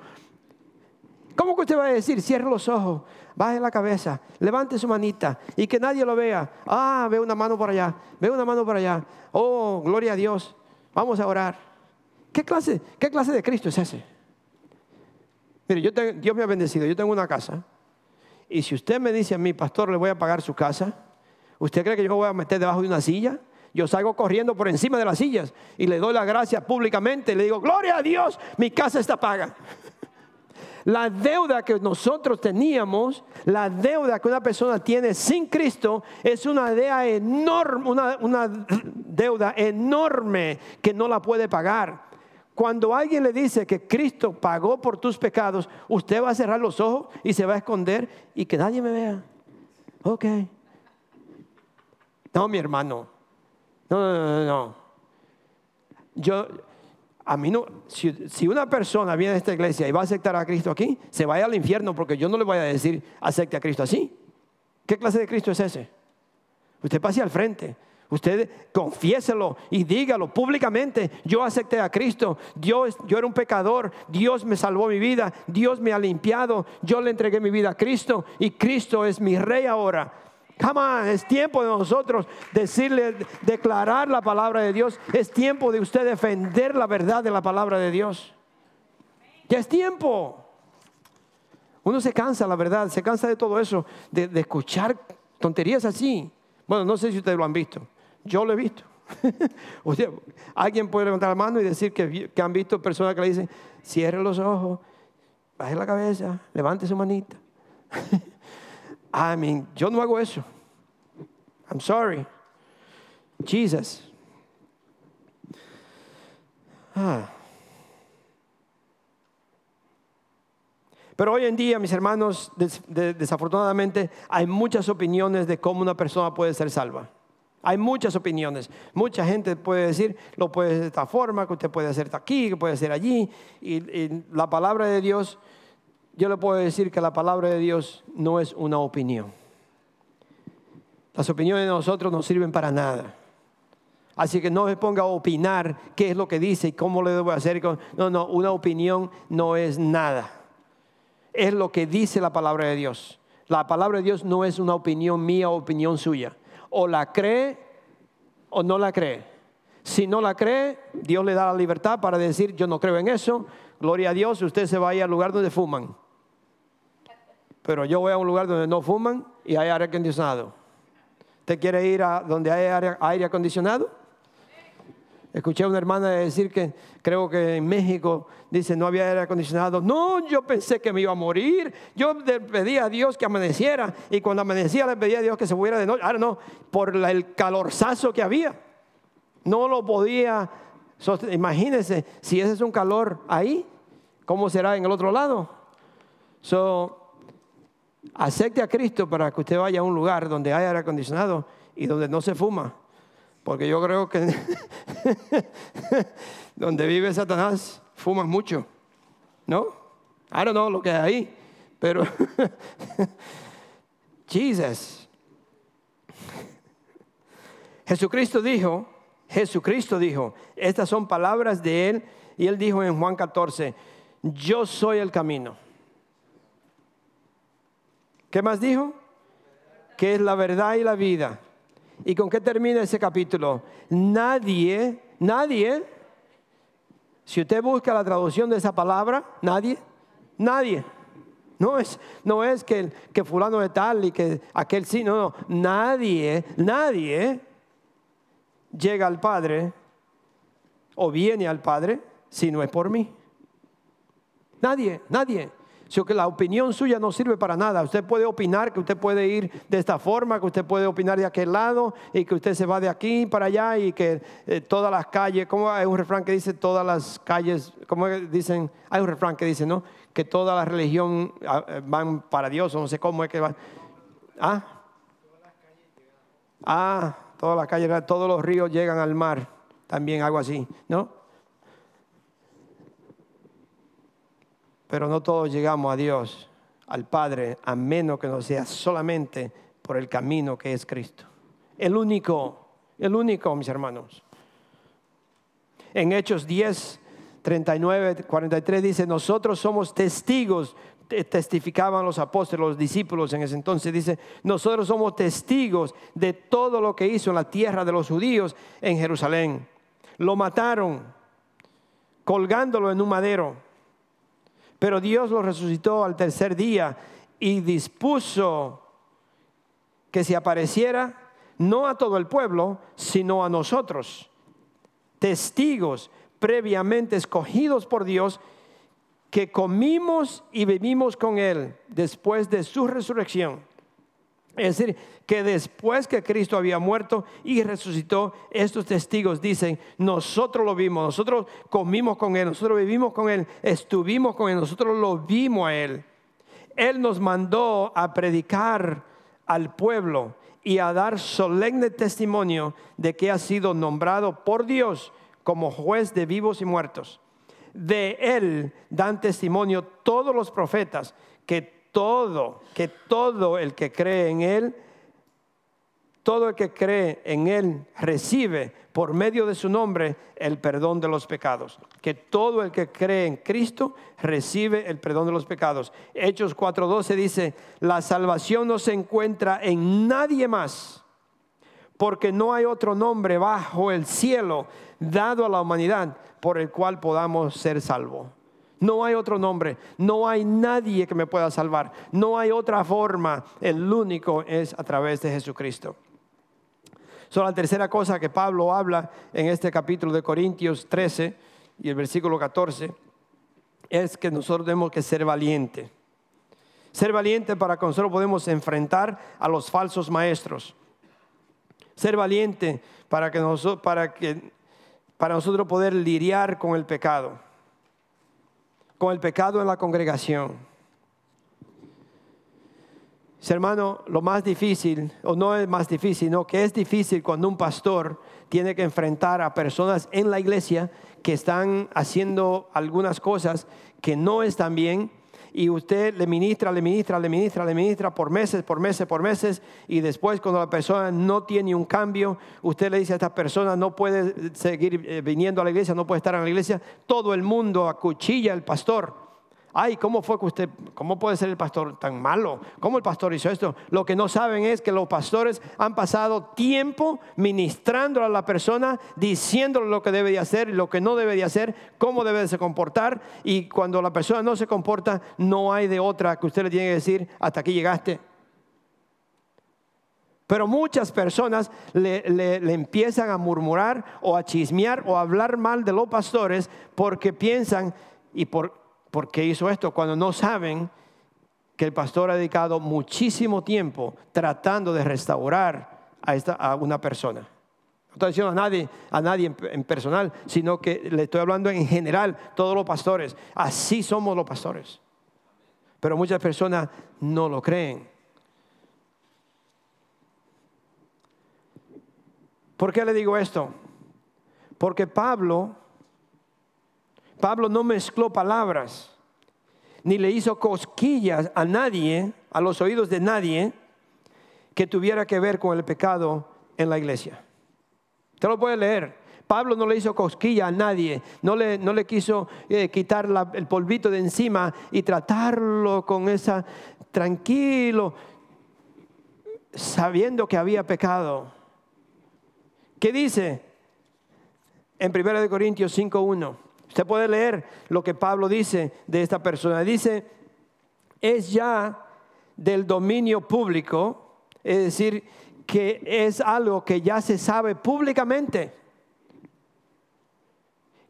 ¿Cómo que usted va a decir? Cierre los ojos, baje la cabeza, levante su manita y que nadie lo vea. Ah, ve una mano por allá, ve una mano por allá. Oh, gloria a Dios. Vamos a orar. ¿Qué clase, qué clase de Cristo es ese? Mire, yo Dios me ha bendecido. Yo tengo una casa. Y si usted me dice a mi pastor, le voy a pagar su casa, ¿usted cree que yo me voy a meter debajo de una silla? Yo salgo corriendo por encima de las sillas y le doy la gracia públicamente. Le digo, gloria a Dios, mi casa está paga. La deuda que nosotros teníamos, la deuda que una persona tiene sin Cristo, es una deuda enorme, una, deuda enorme que no la puede pagar. Cuando alguien le dice que Cristo pagó por tus pecados, usted va a cerrar los ojos y se va a esconder y que nadie me vea. Ok. No, mi hermano. No, no, no, no. Yo, a mí no, si, una persona viene a esta iglesia y va a aceptar a Cristo aquí, se vaya al infierno porque yo no le voy a decir acepte a Cristo así. ¿Qué clase de Cristo es ese? Usted pase al frente, Usted confiéselo y dígalo públicamente. Yo acepté a Cristo. Yo era un pecador. Dios me salvó mi vida. Dios me ha limpiado. Yo le entregué mi vida a Cristo y Cristo es mi rey ahora. Come es tiempo de nosotros decirle, declarar la palabra de Dios. Es tiempo de usted defender la verdad de la palabra de Dios. Ya es tiempo. Uno se cansa, la verdad, se cansa de todo eso, de, de escuchar tonterías así. Bueno, no sé si ustedes lo han visto. Yo lo he visto. alguien puede levantar la mano y decir que, han visto personas que le dicen, cierre los ojos, baje la cabeza, levante su manita. I mean, yo no hago eso. I'm sorry. Jesus. Ah. Pero hoy en día, mis hermanos, desafortunadamente hay muchas opiniones de cómo una persona puede ser salva. Hay muchas opiniones. Mucha gente puede decir, lo puede hacer de esta forma, que usted puede hacer aquí, que puede hacer allí. Y, la palabra de Dios, yo le puedo decir que la palabra de Dios no es una opinión. Las opiniones de nosotros no sirven para nada. Así que no se ponga a opinar qué es lo que dice y cómo le debo hacer. No, no, una opinión no es nada. Es lo que dice la palabra de Dios. La palabra de Dios no es una opinión mía o opinión suya o la cree o no la cree. Si no la cree, Dios le da la libertad para decir, yo no creo en eso, gloria a Dios, usted se vaya al lugar donde fuman. Pero yo voy a un lugar donde no fuman y hay aire acondicionado. ¿Usted quiere ir a donde hay aire acondicionado? Escuché a una hermana decir que creo que en México dice no había aire acondicionado. No, yo pensé que me iba a morir. Yo le pedí a Dios que amaneciera y cuando amanecía le pedí a Dios que se fuera de noche. Ahora no, por el calorzazo que había. No lo podía. Imagínense, si ese es un calor ahí, ¿cómo será en el otro lado? So, acepte a Cristo para que usted vaya a un lugar donde hay aire acondicionado y donde no se fuma. Porque yo creo que donde vive Satanás fuman mucho. ¿No? I don't know lo que hay ahí. Pero Jesus. Jesucristo dijo, Jesucristo dijo, estas son palabras de él y él dijo en Juan 14, yo soy el camino. ¿Qué más dijo? Que es la verdad y la vida. ¿Y con qué termina ese capítulo? Nadie, nadie, si usted busca la traducción de esa palabra, nadie, nadie. No es, no es que, fulano de tal y que aquel sí, no, no. Nadie, nadie llega al Padre o viene al Padre si no es por mí. Nadie, nadie que la opinión suya no sirve para nada. Usted puede opinar que usted puede ir de esta forma, que usted puede opinar de aquel lado y que usted se va de aquí para allá y que eh, todas las calles, como hay un refrán que dice todas las calles, como dicen, hay un refrán que dice, ¿no? Que toda la religión ah, eh, van para Dios, o no sé cómo es que van. Ah, ah, todas las calles, todos los ríos llegan al mar, también algo así, ¿no? Pero no todos llegamos a Dios, al Padre, a menos que no sea solamente por el camino que es Cristo. El único, el único, mis hermanos. En Hechos 10, 39, 43 dice, nosotros somos testigos, testificaban los apóstoles, los discípulos en ese entonces, dice, nosotros somos testigos de todo lo que hizo en la tierra de los judíos en Jerusalén. Lo mataron colgándolo en un madero pero Dios lo resucitó al tercer día y dispuso que se apareciera no a todo el pueblo, sino a nosotros, testigos previamente escogidos por Dios, que comimos y vivimos con Él después de su resurrección. Es decir, que después que Cristo había muerto y resucitó, estos testigos dicen, nosotros lo vimos, nosotros comimos con Él, nosotros vivimos con Él, estuvimos con Él, nosotros lo vimos a Él. Él nos mandó a predicar al pueblo y a dar solemne testimonio de que ha sido nombrado por Dios como juez de vivos y muertos. De Él dan testimonio todos los profetas que todo, que todo el que cree en Él todo el que cree en Él recibe por medio de su nombre el perdón de los pecados. Que todo el que cree en Cristo recibe el perdón de los pecados. Hechos 4:12 dice, la salvación no se encuentra en nadie más, porque no hay otro nombre bajo el cielo dado a la humanidad por el cual podamos ser salvos. No hay otro nombre, no hay nadie que me pueda salvar, no hay otra forma, el único es a través de Jesucristo. So, la tercera cosa que Pablo habla en este capítulo de Corintios 13 y el versículo 14 es que nosotros tenemos que ser valientes. Ser valiente para que nosotros podamos enfrentar a los falsos maestros. Ser valiente para que nosotros, para que, para nosotros poder lidiar con el pecado. Con el pecado en la congregación. Hermano, lo más difícil, o no es más difícil, no, que es difícil cuando un pastor tiene que enfrentar a personas en la iglesia que están haciendo algunas cosas que no están bien y usted le ministra, le ministra, le ministra, le ministra por meses, por meses, por meses y después cuando la persona no tiene un cambio, usted le dice a esta persona no puede seguir eh, viniendo a la iglesia, no puede estar en la iglesia, todo el mundo acuchilla al pastor Ay, ¿cómo fue que usted, cómo puede ser el pastor tan malo? ¿Cómo el pastor hizo esto? Lo que no saben es que los pastores han pasado tiempo ministrando a la persona, diciéndole lo que debe de hacer lo que no debe de hacer, cómo debe de comportar. Y cuando la persona no se comporta, no hay de otra que usted le tiene que decir, hasta aquí llegaste. Pero muchas personas le, empiezan a murmurar o a chismear o a hablar mal de los pastores porque piensan y por, ¿Por qué hizo esto? Cuando no saben que el pastor ha dedicado muchísimo tiempo tratando de restaurar a, esta, a una persona. No estoy diciendo a nadie, a nadie en, personal, sino que le estoy hablando en general, todos los pastores. Así somos los pastores. Pero muchas personas no lo creen. ¿Por qué le digo esto? Porque Pablo Pablo no mezcló palabras, ni le hizo cosquillas a nadie, a los oídos de nadie, que tuviera que ver con el pecado en la iglesia. Usted lo puede leer. Pablo no le hizo cosquilla a nadie, no le, no le quiso eh, quitar el polvito de encima y tratarlo con esa tranquilo, sabiendo que había pecado. ¿Qué dice en 1 Corintios 5.1? Usted puede leer lo que Pablo dice de esta persona. Dice, es ya del dominio público, es decir, que es algo que ya se sabe públicamente,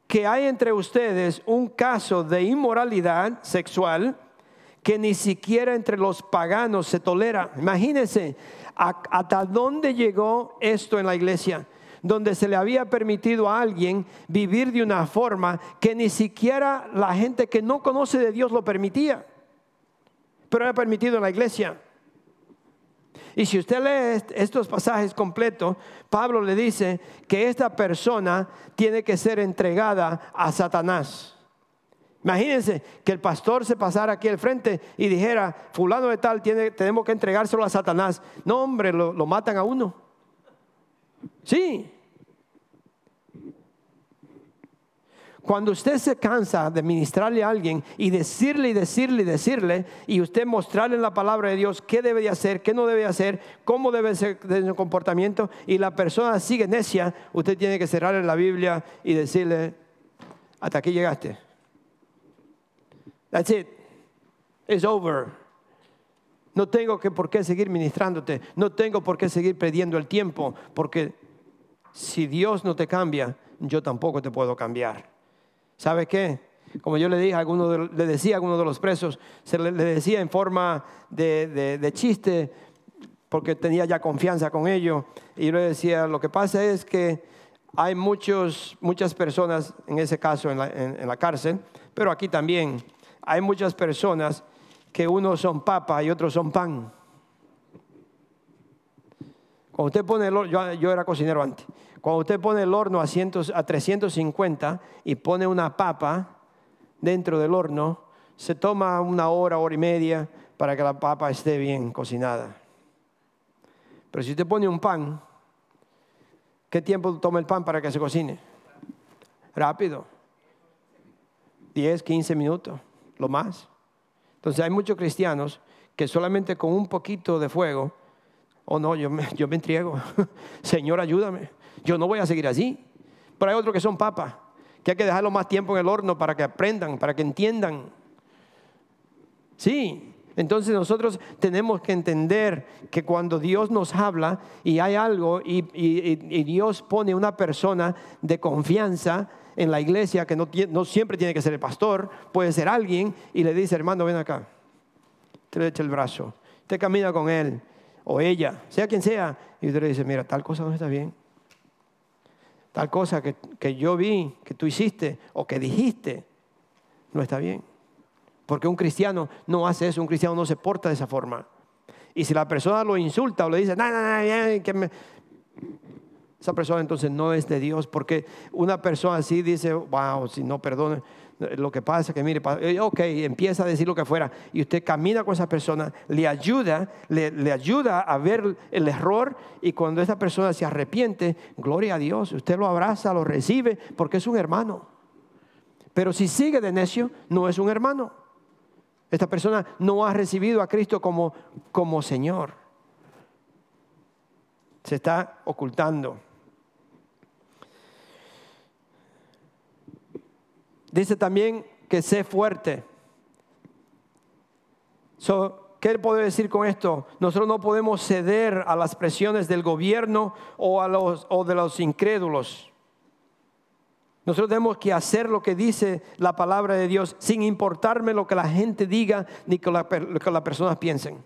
que hay entre ustedes un caso de inmoralidad sexual que ni siquiera entre los paganos se tolera. Imagínense hasta dónde llegó esto en la iglesia donde se le había permitido a alguien vivir de una forma que ni siquiera la gente que no conoce de Dios lo permitía, pero era permitido en la iglesia. Y si usted lee estos pasajes completos, Pablo le dice que esta persona tiene que ser entregada a Satanás. Imagínense que el pastor se pasara aquí al frente y dijera, fulano de tal, tiene, tenemos que entregárselo a Satanás. No, hombre, lo matan a uno. Sí. Cuando usted se cansa de ministrarle a alguien y decirle y decirle y decirle, y usted mostrarle en la palabra de Dios qué debe de hacer, qué no debe de hacer, cómo debe ser de su comportamiento, y la persona sigue necia, usted tiene que cerrarle la Biblia y decirle, hasta aquí llegaste. That's it. It's over. No tengo que por qué seguir ministrándote, no tengo por qué seguir perdiendo el tiempo, porque si Dios no te cambia, yo tampoco te puedo cambiar. ¿Sabe qué? Como yo le dije alguno le decía a alguno de los presos, se le, decía en forma de, chiste, porque tenía ya confianza con ellos, y yo le decía, lo que pasa es que hay muchos, muchas personas, en ese caso en la, en la cárcel, pero aquí también, hay muchas personas que unos son papa y otros son pan. Cuando usted pone el horno, yo, era cocinero antes, cuando usted pone el horno a, a 350 y pone una papa dentro del horno, se toma una hora, hora y media para que la papa esté bien cocinada. Pero si usted pone un pan, ¿qué tiempo toma el pan para que se cocine? Rápido. 10, 15 minutos, lo más. Entonces hay muchos cristianos que solamente con un poquito de fuego, oh no, yo me, yo me entrego, Señor ayúdame, yo no voy a seguir así. Pero hay otros que son papas, que hay que dejarlo más tiempo en el horno para que aprendan, para que entiendan. Sí, entonces nosotros tenemos que entender que cuando Dios nos habla y hay algo y, Dios pone una persona de confianza, en la iglesia, que no, no, siempre tiene que ser el pastor, puede ser alguien, y le dice, hermano, ven acá. Te le echa el brazo. Usted camina con él o ella, sea quien sea, y usted le dice, mira, tal cosa no está bien. Tal cosa que, que yo vi, que tú hiciste o que dijiste, no está bien. Porque un cristiano no hace eso, un cristiano no se porta de esa forma. Y si la persona lo insulta o le dice, esa persona entonces no es de Dios, porque una persona así dice, wow, si no perdona, lo que pasa que mire, eh, ok, empieza a decir lo que fuera, y usted camina con esa persona, le ayuda, le ayuda a ver el error, y cuando esa persona se arrepiente, gloria a Dios, usted lo abraza, lo recibe, porque es un hermano. Pero si sigue de necio, no es un hermano. Esta persona no ha recibido a Cristo como, como Señor. Se está ocultando. Dice también que sé fuerte. ¿Qué puedo decir con esto? Nosotros no podemos ceder a las presiones del gobierno o, a los, o de los incrédulos. Nosotros tenemos que hacer lo que dice la palabra de Dios sin importarme lo que la gente diga ni lo que las personas piensen.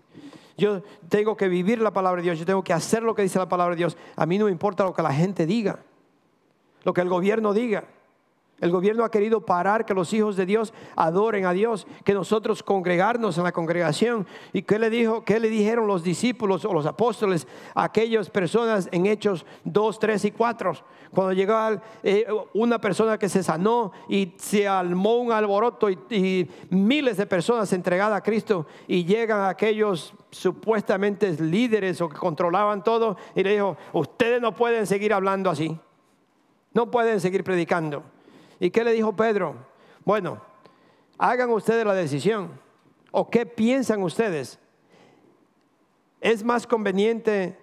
Yo tengo que vivir la palabra de Dios, yo tengo que hacer lo que dice la palabra de Dios. A mí no me importa lo que la gente diga, lo que el gobierno diga. El gobierno ha querido parar que los hijos de Dios adoren a Dios, que nosotros congregarnos en la congregación. ¿Y qué le, dijo, qué le dijeron los discípulos o los apóstoles a aquellas personas en Hechos 2, 3 y 4? Cuando llegó eh, una persona que se sanó y se armó un alboroto y, y miles de personas entregadas a Cristo y llegan aquellos supuestamente líderes o que controlaban todo y le dijo, ustedes no pueden seguir hablando así, no pueden seguir predicando. ¿Y qué le dijo Pedro? Bueno, hagan ustedes la decisión. ¿O qué piensan ustedes? ¿Es más conveniente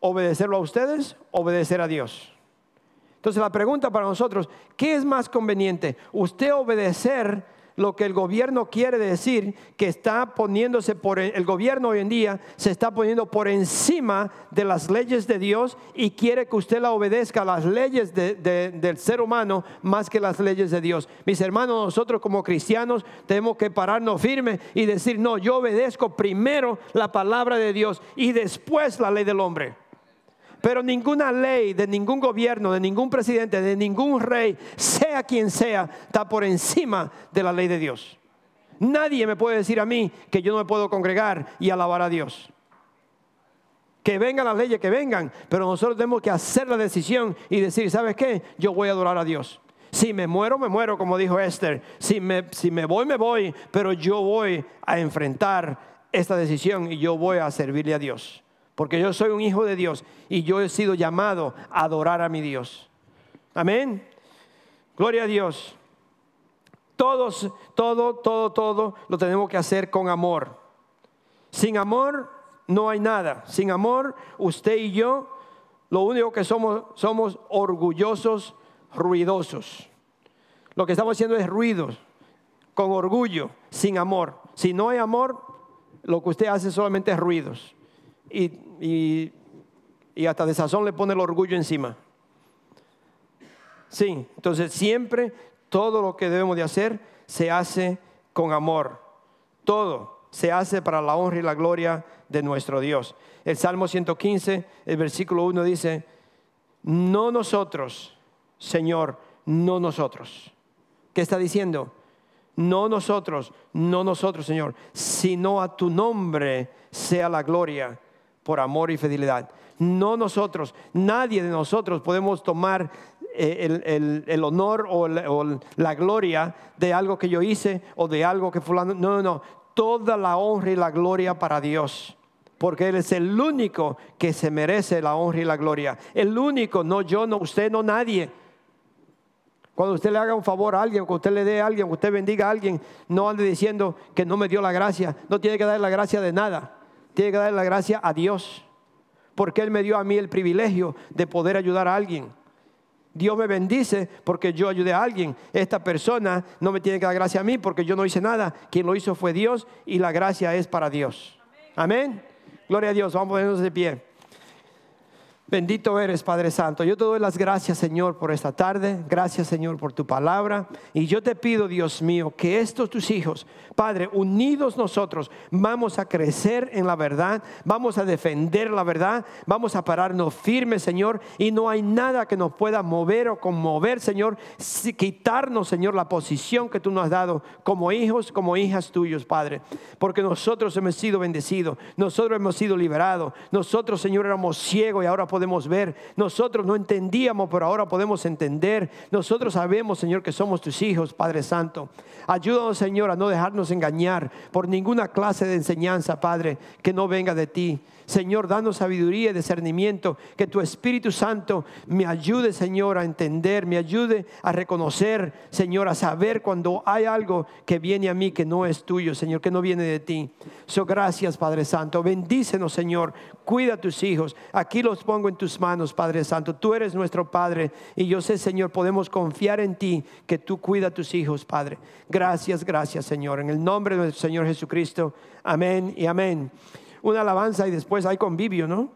obedecerlo a ustedes o obedecer a Dios? Entonces la pregunta para nosotros, ¿qué es más conveniente? ¿Usted obedecer lo que el gobierno quiere decir que está poniéndose por el gobierno hoy en día se está poniendo por encima de las leyes de Dios y quiere que usted la obedezca a las leyes del ser humano más que las leyes de Dios. Mis hermanos, nosotros como cristianos tenemos que pararnos firmes y decir, no, yo obedezco primero la palabra de Dios y después la ley del hombre. Pero ninguna ley de ningún gobierno, de ningún presidente, de ningún rey, sea quien sea, está por encima de la ley de Dios. Nadie me puede decir a mí que yo no me puedo congregar y alabar a Dios. Que vengan las leyes, que vengan, pero nosotros tenemos que hacer la decisión y decir, ¿sabes qué? Yo voy a adorar a Dios. Si me muero, me muero, como dijo Esther. Si me, si me voy, me voy, pero yo voy a enfrentar esta decisión y yo voy a servirle a Dios porque yo soy un hijo de Dios y yo he sido llamado a adorar a mi Dios. Amén. Gloria a Dios. Todos, todo, todo, todo lo tenemos que hacer con amor. Sin amor no hay nada. Sin amor, usted y yo, lo único que somos, somos orgullosos, ruidosos. Lo que estamos haciendo es ruidos, con orgullo, sin amor. Si no hay amor, lo que usted hace solamente es ruidos y, hasta de sazón le pone el orgullo encima. Sí, entonces siempre todo lo que debemos de hacer se hace con amor. Todo se hace para la honra y la gloria de nuestro Dios. El Salmo 115, el versículo 1 dice, no nosotros, Señor, no nosotros. ¿Qué está diciendo? No nosotros, no nosotros, Señor, sino a tu nombre sea la gloria por amor y fidelidad. No nosotros, nadie de nosotros podemos tomar eh, el, honor o, la gloria de algo que yo hice o de algo que fulano. No, no, no. Toda la honra y la gloria para Dios porque Él es el único que se merece la honra y la gloria. El único, no yo, no usted, no nadie. Cuando usted le haga un favor a alguien, cuando usted le dé a alguien, cuando usted bendiga a alguien, no ande diciendo que no me dio la gracia. No tiene que dar la gracia de nada. Tiene que dar la gracia a Dios. Porque Él me dio a mí el privilegio de poder ayudar a alguien. Dios me bendice porque yo ayudé a alguien. Esta persona no me tiene que dar gracia a mí porque yo no hice nada. Quien lo hizo fue Dios y la gracia es para Dios. Amén. Gloria a Dios. Vamos a ponernos de pie. Bendito eres, Padre Santo. Yo te doy las gracias, Señor, por esta tarde. Gracias, Señor, por tu palabra. Y yo te pido, Dios mío, que estos tus hijos, Padre, unidos nosotros, vamos a crecer en la verdad, vamos a defender la verdad, vamos a pararnos firmes, Señor. Y no hay nada que nos pueda mover o conmover, Señor, quitarnos, Señor, la posición que tú nos has dado como hijos, como hijas tuyos, Padre. Porque nosotros hemos sido bendecidos, nosotros hemos sido liberados, nosotros, Señor, éramos ciegos y ahora podemos podemos ver. Nosotros no entendíamos, pero ahora podemos entender. Nosotros sabemos, Señor, que somos tus hijos, Padre Santo. Ayúdanos, Señor, a no dejarnos engañar por ninguna clase de enseñanza, Padre, que no venga de ti. Señor, danos sabiduría y discernimiento, que tu Espíritu Santo me ayude, Señor, a entender, me ayude a reconocer, Señor, a saber cuando hay algo que viene a mí que no es tuyo, Señor, que no viene de ti. So, gracias, Padre Santo. Bendícenos, Señor. Cuida a tus hijos. Aquí los pongo en tus manos, Padre Santo. Tú eres nuestro Padre y yo sé, Señor, podemos confiar en ti, que tú cuida a tus hijos, Padre. Gracias, gracias, Señor. En el nombre de nuestro Señor Jesucristo. Amén y amén una alabanza y después hay convivio, ¿no?